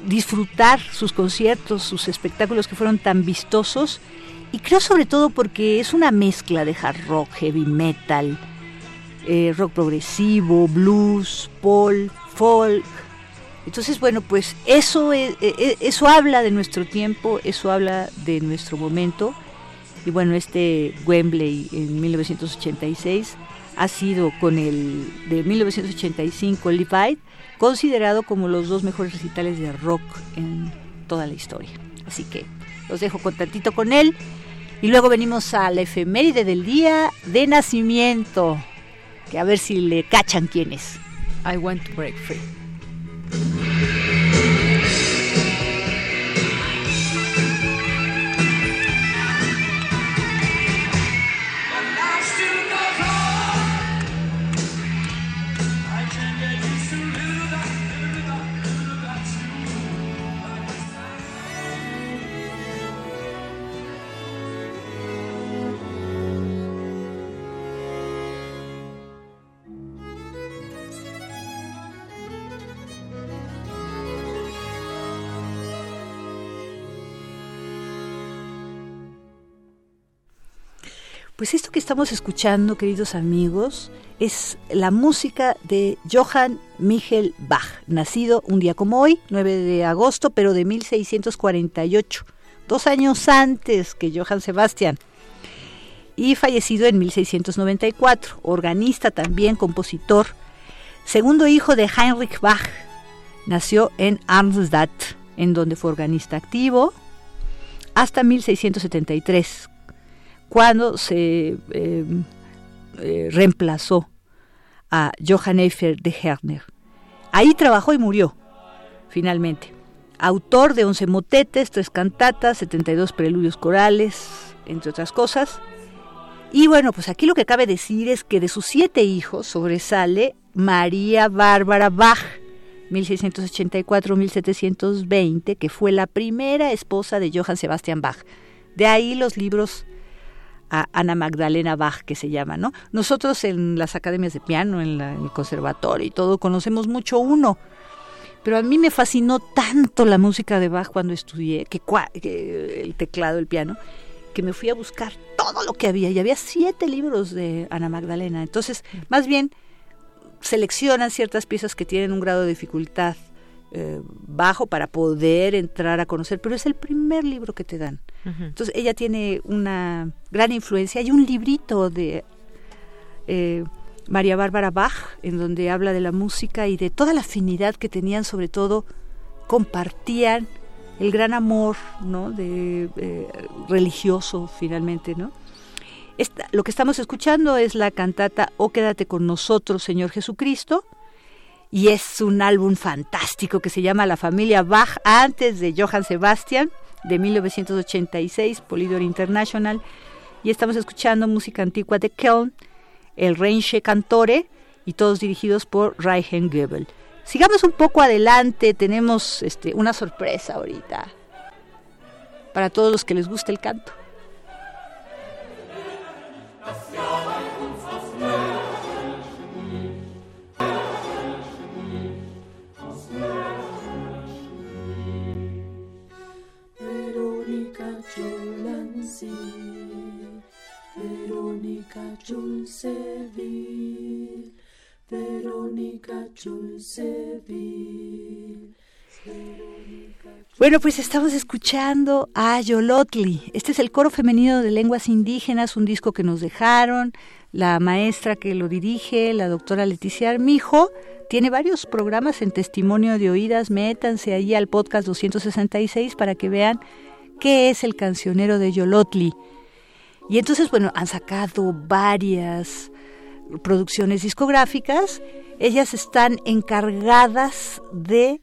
S33: disfrutar sus conciertos, sus espectáculos que fueron tan vistosos. Y creo sobre todo porque es una mezcla de hard rock, heavy metal, eh, rock progresivo, blues, pop, folk, entonces, bueno, pues eso, e, e, eso habla de nuestro tiempo, eso habla de nuestro momento. Y bueno, este Wembley en 1986 ha sido con el de 1985 Levi considerado como los dos mejores recitales de rock en toda la historia. Así que los dejo contentito con él. Y luego venimos a la efeméride del día de nacimiento. Que a ver si le cachan quién es.
S1: I want to break free. Thank you.
S33: Pues esto que estamos escuchando, queridos amigos, es la música de Johann Michael Bach, nacido un día como hoy, 9 de agosto, pero de 1648, dos años antes que Johann Sebastian, y fallecido en 1694, organista también, compositor, segundo hijo de Heinrich Bach, nació en Arnstadt, en donde fue organista activo, hasta 1673, cuando se em, eh, reemplazó a Johann Eifer de Herner. Ahí trabajó y murió, finalmente. Autor de 11 motetes, 3 cantatas, 72 preludios corales, entre otras cosas. Y bueno, pues aquí lo que cabe decir es que de sus siete hijos sobresale María Bárbara Bach, 1684-1720, que fue la primera esposa de Johann Sebastian Bach. De ahí los libros a Ana Magdalena Bach, que se llama, ¿no? Nosotros en las academias de piano, en, el conservatorio y todo, conocemos mucho uno. Pero a mí me fascinó tanto la música de Bach cuando estudié, que, que el teclado, el piano, que me fui a buscar todo lo que había. Y había siete libros de Ana Magdalena. Entonces, más bien, seleccionan ciertas piezas que tienen un grado de dificultad eh, bajo para poder entrar a conocer, pero es el primer libro que te dan. Entonces ella tiene una gran influencia. Hay un librito de eh, María Bárbara Bach en donde habla de la música y de toda la afinidad que tenían, sobre todo compartían el gran amor, ¿no? De eh, religioso finalmente, ¿no? lo que estamos escuchando es la cantata O quédate con nosotros, Señor Jesucristo, y es un álbum fantástico que se llama La familia Bach antes de Johann Sebastian de 1986, Polydor International, y estamos escuchando música antigua de Keln, el Reinche Cantore, y todos dirigidos por Reichen Goebel. Sigamos un poco adelante, tenemos este, una sorpresa ahorita para todos los que les gusta el canto. Bueno, pues estamos escuchando a Yolotli. Este es el coro femenino de lenguas indígenas, un disco que nos dejaron. La maestra que lo dirige, la doctora Leticia Armijo, tiene varios programas en testimonio de oídas. Métanse ahí al podcast 266 para que vean qué es el cancionero de Yolotli. Y entonces, bueno, han sacado varias producciones discográficas. Ellas están encargadas de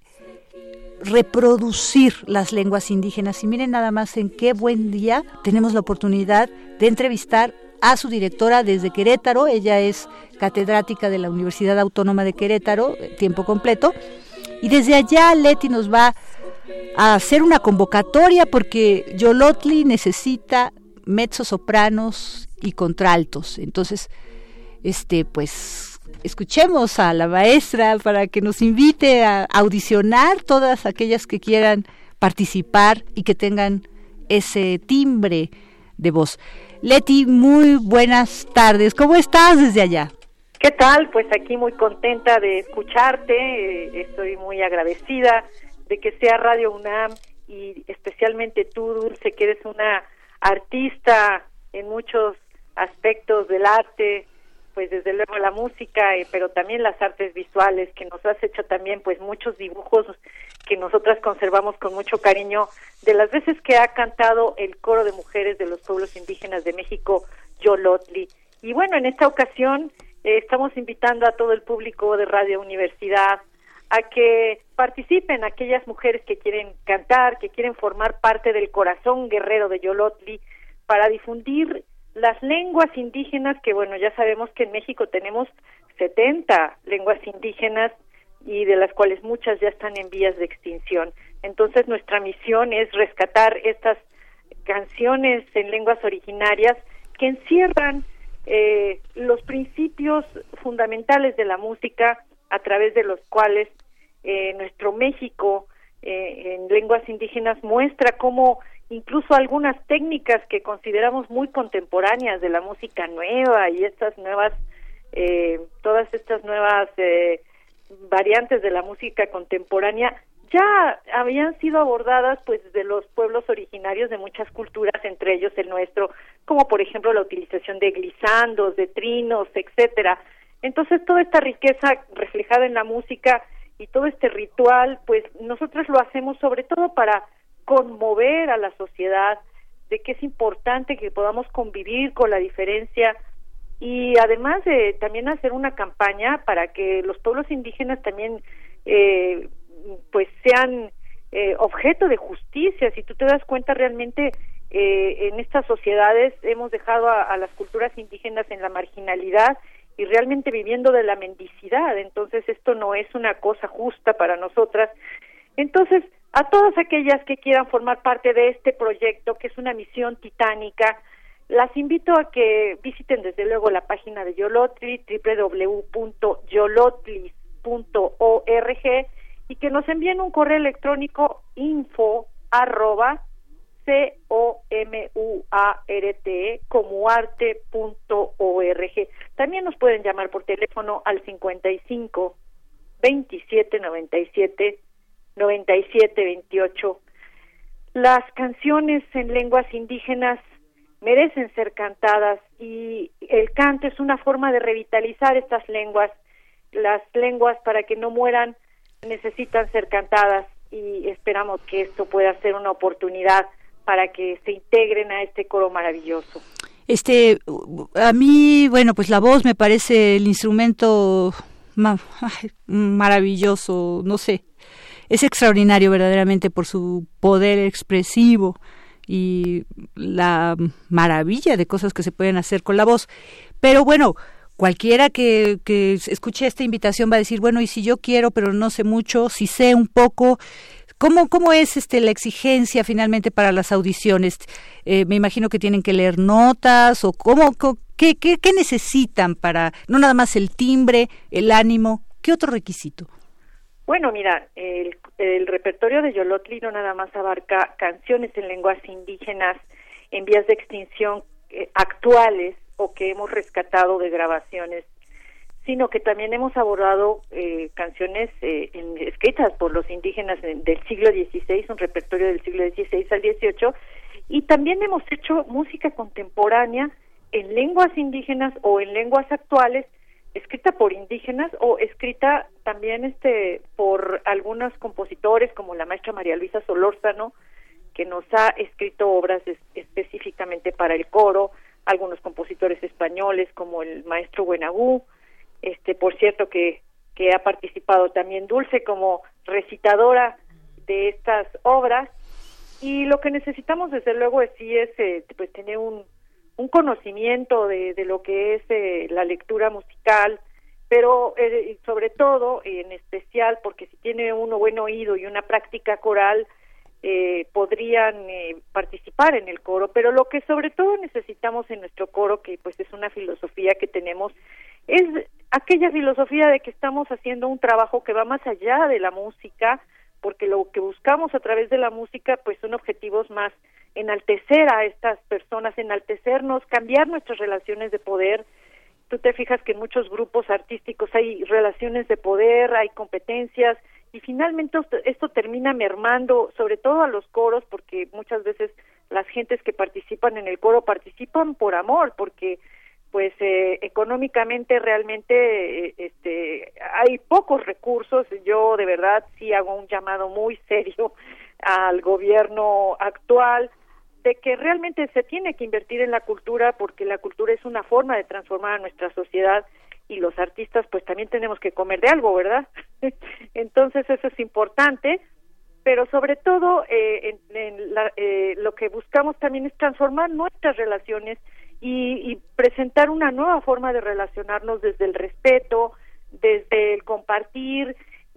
S33: reproducir las lenguas indígenas. Y miren nada más en qué buen día tenemos la oportunidad de entrevistar a su directora desde Querétaro. Ella es catedrática de la Universidad Autónoma de Querétaro, tiempo completo. Y desde allá Leti nos va a hacer una convocatoria porque Yolotli necesita mezzosopranos y contraltos. Entonces, este, pues, escuchemos a la maestra para que nos invite a audicionar todas aquellas que quieran participar y que tengan ese timbre de voz. Leti, muy buenas tardes. ¿Cómo estás desde allá?
S34: ¿Qué tal? Pues aquí muy contenta de escucharte. Eh, estoy muy agradecida de que sea Radio UNAM y especialmente tú, Dulce, que eres una artista en muchos aspectos del arte pues desde luego la música, eh, pero también las artes visuales, que nos has hecho también pues muchos dibujos que nosotras conservamos con mucho cariño de las veces que ha cantado el coro de mujeres de los pueblos indígenas de México, Yolotli. Y bueno, en esta ocasión eh, estamos invitando a todo el público de Radio Universidad a que participen aquellas mujeres que quieren cantar, que quieren formar parte del corazón guerrero de Yolotli para difundir las lenguas indígenas, que bueno, ya sabemos que en México tenemos 70 lenguas indígenas y de las cuales muchas ya están en vías de extinción. Entonces nuestra misión es rescatar estas canciones en lenguas originarias que encierran eh, los principios fundamentales de la música a través de los cuales eh, nuestro México eh, en lenguas indígenas muestra cómo incluso algunas técnicas que consideramos muy contemporáneas de la música nueva y estas nuevas, eh, todas estas nuevas eh, variantes de la música contemporánea ya habían sido abordadas pues de los pueblos originarios de muchas culturas, entre ellos el nuestro, como por ejemplo la utilización de glisandos, de trinos, etcétera. Entonces toda esta riqueza reflejada en la música y todo este ritual, pues nosotros lo hacemos sobre todo para conmover a la sociedad de que es importante que podamos convivir con la diferencia y además de también hacer una campaña para que los pueblos indígenas también eh, pues sean eh, objeto de justicia. Si tú te das cuenta realmente eh, en estas sociedades hemos dejado a, a, las culturas indígenas en la marginalidad y realmente viviendo de la mendicidad. Entonces esto no es una cosa justa para nosotras. Entonces a todas aquellas que quieran formar parte de este proyecto, que es una misión titánica, las invito a que visiten desde luego la página de Yolotli, www.yolotli.org y que nos envíen un correo electrónico info arroba c o m t como arte punto org. También nos pueden llamar por teléfono al 55 27 97 9728. Las canciones en lenguas indígenas merecen ser cantadas y el canto es una forma de revitalizar estas lenguas. Las lenguas para que no mueran necesitan ser cantadas y esperamos que esto pueda ser una oportunidad para que se integren a este coro maravilloso.
S35: Este, a mí, bueno, pues la voz me parece el instrumento maravilloso, no sé, es extraordinario verdaderamente por su poder expresivo y la maravilla de cosas que se pueden hacer con la voz. Pero bueno, cualquiera que, que escuche esta invitación va a decir, bueno, y si yo quiero, pero no sé mucho, si sé un poco, ¿Cómo, ¿Cómo es este la exigencia finalmente para las audiciones? Eh, me imagino que tienen que leer notas o cómo, qué, qué, qué necesitan para, no nada más el timbre, el ánimo, ¿qué otro requisito?
S34: Bueno, mira, el, repertorio de Yolotli no nada más abarca canciones en lenguas indígenas en vías de extinción eh, actuales o que hemos rescatado de grabaciones, sino que también hemos abordado eh, canciones eh, escritas por los indígenas del siglo XVI, un repertorio del siglo XVI al XVIII, y también hemos hecho música contemporánea en lenguas indígenas o en lenguas actuales escrita por indígenas o escrita también este por algunos compositores como la maestra María Luisa Solórzano que nos ha escrito obras específicamente para el coro, algunos compositores españoles como el maestro Buenagú, este por cierto que que ha participado también Dulce como recitadora de estas obras. Y lo que necesitamos desde luego es es eh, pues tener un un conocimiento de, de lo que es eh, la lectura musical, pero eh, sobre todo, en especial, porque si tiene uno buen oído y una práctica coral, eh, podrían eh, participar en el coro, pero lo que sobre todo necesitamos en nuestro coro, que pues es una filosofía que tenemos, es aquella filosofía de que estamos haciendo un trabajo que va más allá de la música, porque lo que buscamos a través de la música pues son objetivos más enaltecer a estas personas, enaltecernos, cambiar nuestras relaciones de poder. Tú te fijas que en muchos grupos artísticos hay relaciones de poder, hay competencias y finalmente esto, termina mermando sobre todo a los coros porque muchas veces las gentes que participan en el coro participan por amor, porque pues eh, económicamente realmente eh, este hay pocos recursos yo de verdad sí hago un llamado muy serio al gobierno actual de que realmente se tiene que invertir en la cultura porque la cultura es una forma de transformar a nuestra sociedad y los artistas pues también tenemos que comer de algo, ¿verdad? Entonces eso es importante, pero sobre todo eh, en, lo que buscamos también es transformar nuestras relaciones y, presentar una nueva forma de relacionarnos desde el respeto, desde el compartir,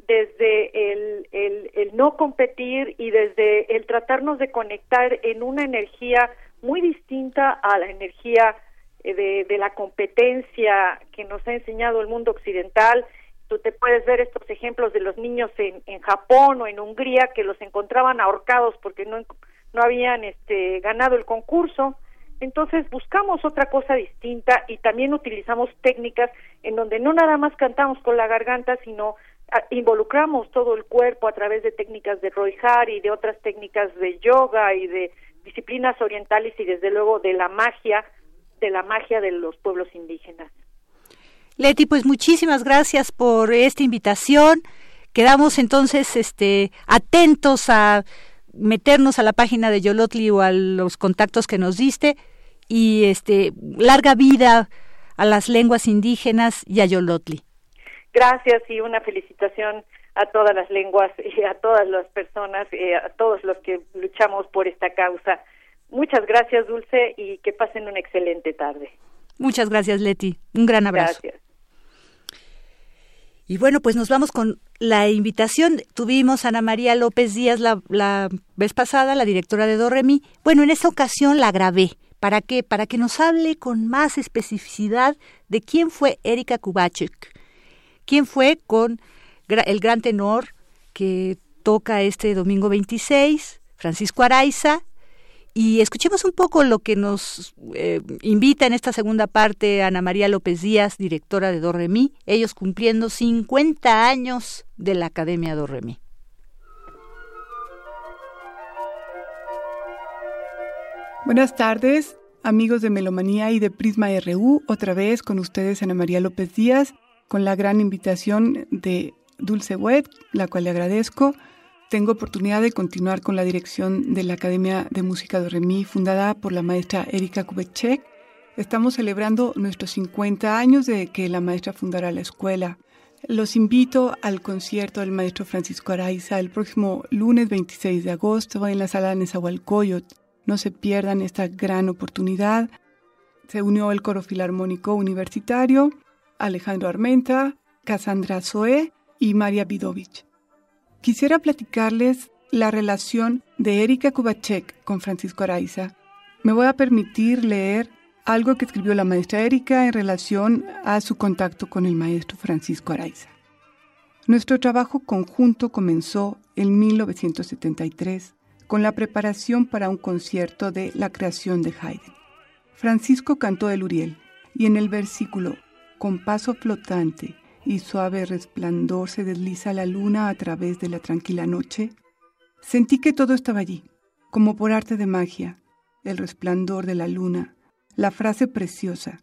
S34: desde el, el, no competir y desde el tratarnos de conectar en una energía muy distinta a la energía eh, de, de, la competencia que nos ha enseñado el mundo occidental. Tú te puedes ver estos ejemplos de los niños en, en Japón o en Hungría que los encontraban ahorcados porque no, no habían este, ganado el concurso entonces buscamos otra cosa distinta y también utilizamos técnicas en donde no nada más cantamos con la garganta, sino involucramos todo el cuerpo a través de técnicas de Roihar y de otras técnicas de yoga y de disciplinas orientales y desde luego de la magia, de la magia de los pueblos indígenas.
S33: Leti, pues muchísimas gracias por esta invitación. Quedamos entonces este atentos a meternos a la página de Yolotli o a los contactos que nos diste y este larga vida a las lenguas indígenas y a Yolotli.
S34: Gracias y una felicitación a todas las lenguas y a todas las personas, y a todos los que luchamos por esta causa. Muchas gracias, Dulce, y que pasen una excelente tarde.
S33: Muchas gracias, Leti. Un gran abrazo. Gracias. Y bueno, pues nos vamos con la invitación. Tuvimos a Ana María López Díaz la, la vez pasada, la directora de Doremi. Bueno, en esta ocasión la grabé. ¿Para qué? Para que nos hable con más especificidad de quién fue Erika Kubachek. ¿Quién fue con el gran tenor que toca este domingo 26, Francisco Araiza, y escuchemos un poco lo que nos eh, invita en esta segunda parte Ana María López Díaz, directora de Dorremí, ellos cumpliendo 50 años de la Academia Dorremí.
S36: Buenas tardes, amigos de Melomanía y de Prisma RU, otra vez con ustedes Ana María López Díaz, con la gran invitación de Dulce Wet, la cual le agradezco tengo oportunidad de continuar con la dirección de la Academia de Música de Remi, fundada por la maestra Erika Kubetschek. Estamos celebrando nuestros 50 años de que la maestra fundara la escuela. Los invito al concierto del maestro Francisco Araiza el próximo lunes 26 de agosto en la sala de Nezahualcóyotl. No se pierdan esta gran oportunidad. Se unió el coro filarmónico universitario, Alejandro Armenta, Cassandra Zoe y María Vidovich. Quisiera platicarles la relación de Erika Kubachek con Francisco Araiza. Me voy a permitir leer algo que escribió la maestra Erika en relación a su contacto con el maestro Francisco Araiza. Nuestro trabajo conjunto comenzó en 1973 con la preparación para un concierto de La creación de Haydn. Francisco cantó el Uriel y en el versículo Con paso flotante y suave resplandor se desliza la luna a través de la tranquila noche, sentí que todo estaba allí, como por arte de magia, el resplandor de la luna, la frase preciosa,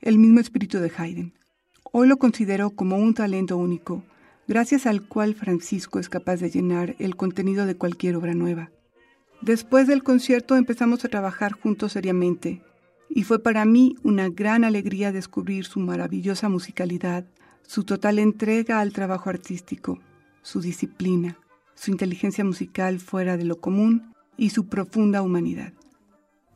S36: el mismo espíritu de Haydn. Hoy lo considero como un talento único, gracias al cual Francisco es capaz de llenar el contenido de cualquier obra nueva. Después del concierto empezamos a trabajar juntos seriamente, y fue para mí una gran alegría descubrir su maravillosa musicalidad, su total entrega al trabajo artístico, su disciplina, su inteligencia musical fuera de lo común y su profunda humanidad.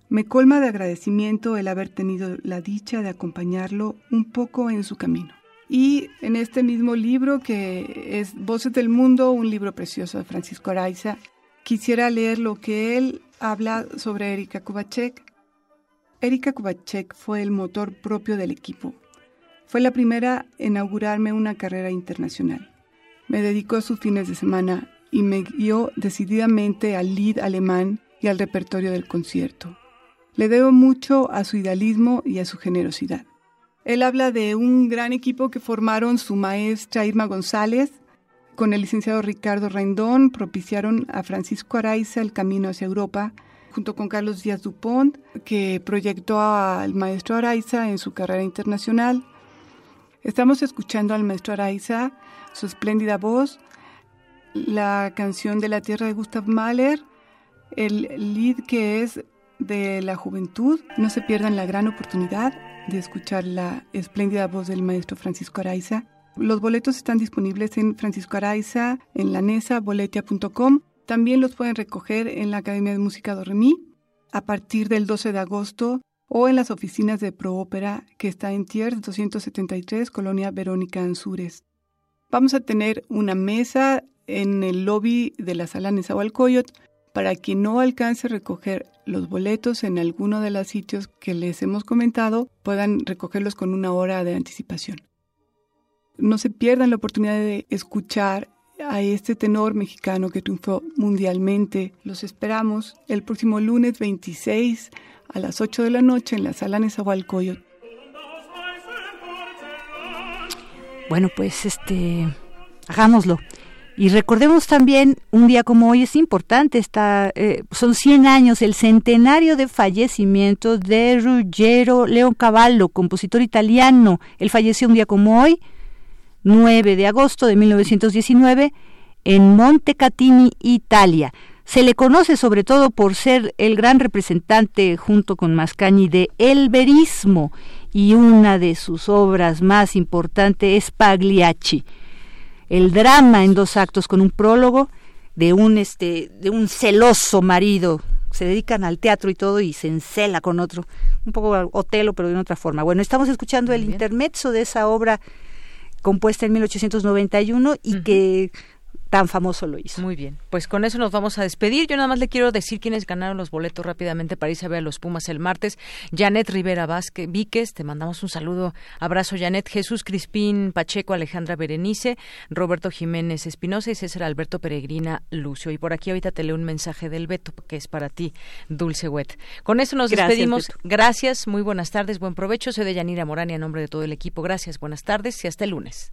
S36: Me colma de agradecimiento el haber tenido la dicha de acompañarlo un poco en su camino. Y en este mismo libro, que es Voces del Mundo, un libro precioso de Francisco Araiza, quisiera leer lo que él habla sobre Erika Kubachek. Erika Kubachek fue el motor propio del equipo, fue la primera en inaugurarme una carrera internacional. Me dedicó a sus fines de semana y me guió decididamente al lead alemán y al repertorio del concierto. Le debo mucho a su idealismo y a su generosidad. Él habla de un gran equipo que formaron su maestra Irma González, con el licenciado Ricardo Rendón propiciaron a Francisco Araiza el camino hacia Europa junto con Carlos Díaz Dupont, que proyectó al maestro Araiza en su carrera internacional. Estamos escuchando al maestro Araiza, su espléndida voz, la canción de la tierra de Gustav Mahler, el lead que es de la juventud. No se pierdan la gran oportunidad de escuchar la espléndida voz del maestro Francisco Araiza. Los boletos están disponibles en Francisco Araiza, en la nesa, boletia.com. También los pueden recoger en la Academia de Música Dormí a partir del 12 de agosto o en las oficinas de Proópera que está en Tiers 273, Colonia Verónica Ansures. Vamos a tener una mesa en el lobby de la sala Nezahualcóyotl para quien no alcance a recoger los boletos en alguno de los sitios que les hemos comentado, puedan recogerlos con una hora de anticipación. No se pierdan la oportunidad de escuchar a este tenor mexicano que triunfó mundialmente. Los esperamos el próximo lunes 26 a las 8 de la noche en la sala Nezahualcóyotl.
S33: Bueno, pues este, hagámoslo. Y recordemos también, un día como hoy es importante, está, eh, son 100 años, el centenario de fallecimiento de Ruggero Leoncavallo, compositor italiano. Él falleció un día como hoy, 9 de agosto de 1919, en Montecatini, Italia. Se le conoce sobre todo por ser el gran representante, junto con Mascagni, de el verismo, y una de sus obras más importantes es Pagliacci el drama en dos actos con un prólogo de un este de un celoso marido. Se dedican al teatro y todo y se encela con otro. Un poco Otelo pero de otra forma. Bueno estamos escuchando el intermezzo de esa obra compuesta en 1891 y que tan famoso lo hizo.
S1: Muy bien, pues con eso nos vamos a despedir. Yo nada más le quiero decir quiénes ganaron los boletos rápidamente para irse a ver a los Pumas el martes. Janet Rivera Vázquez, Víquez, te mandamos un saludo, abrazo Janet, Jesús Crispín Pacheco, Alejandra Berenice, Roberto Jiménez Espinosa y César Alberto Peregrina Lucio. Y por aquí ahorita te leo un mensaje del Beto, que es para ti, Dulce Wet. Con eso nos despedimos. Gracias, muy buenas tardes, buen provecho. Soy de Yanira Morán y a nombre de todo el equipo. Gracias, buenas tardes y hasta el lunes.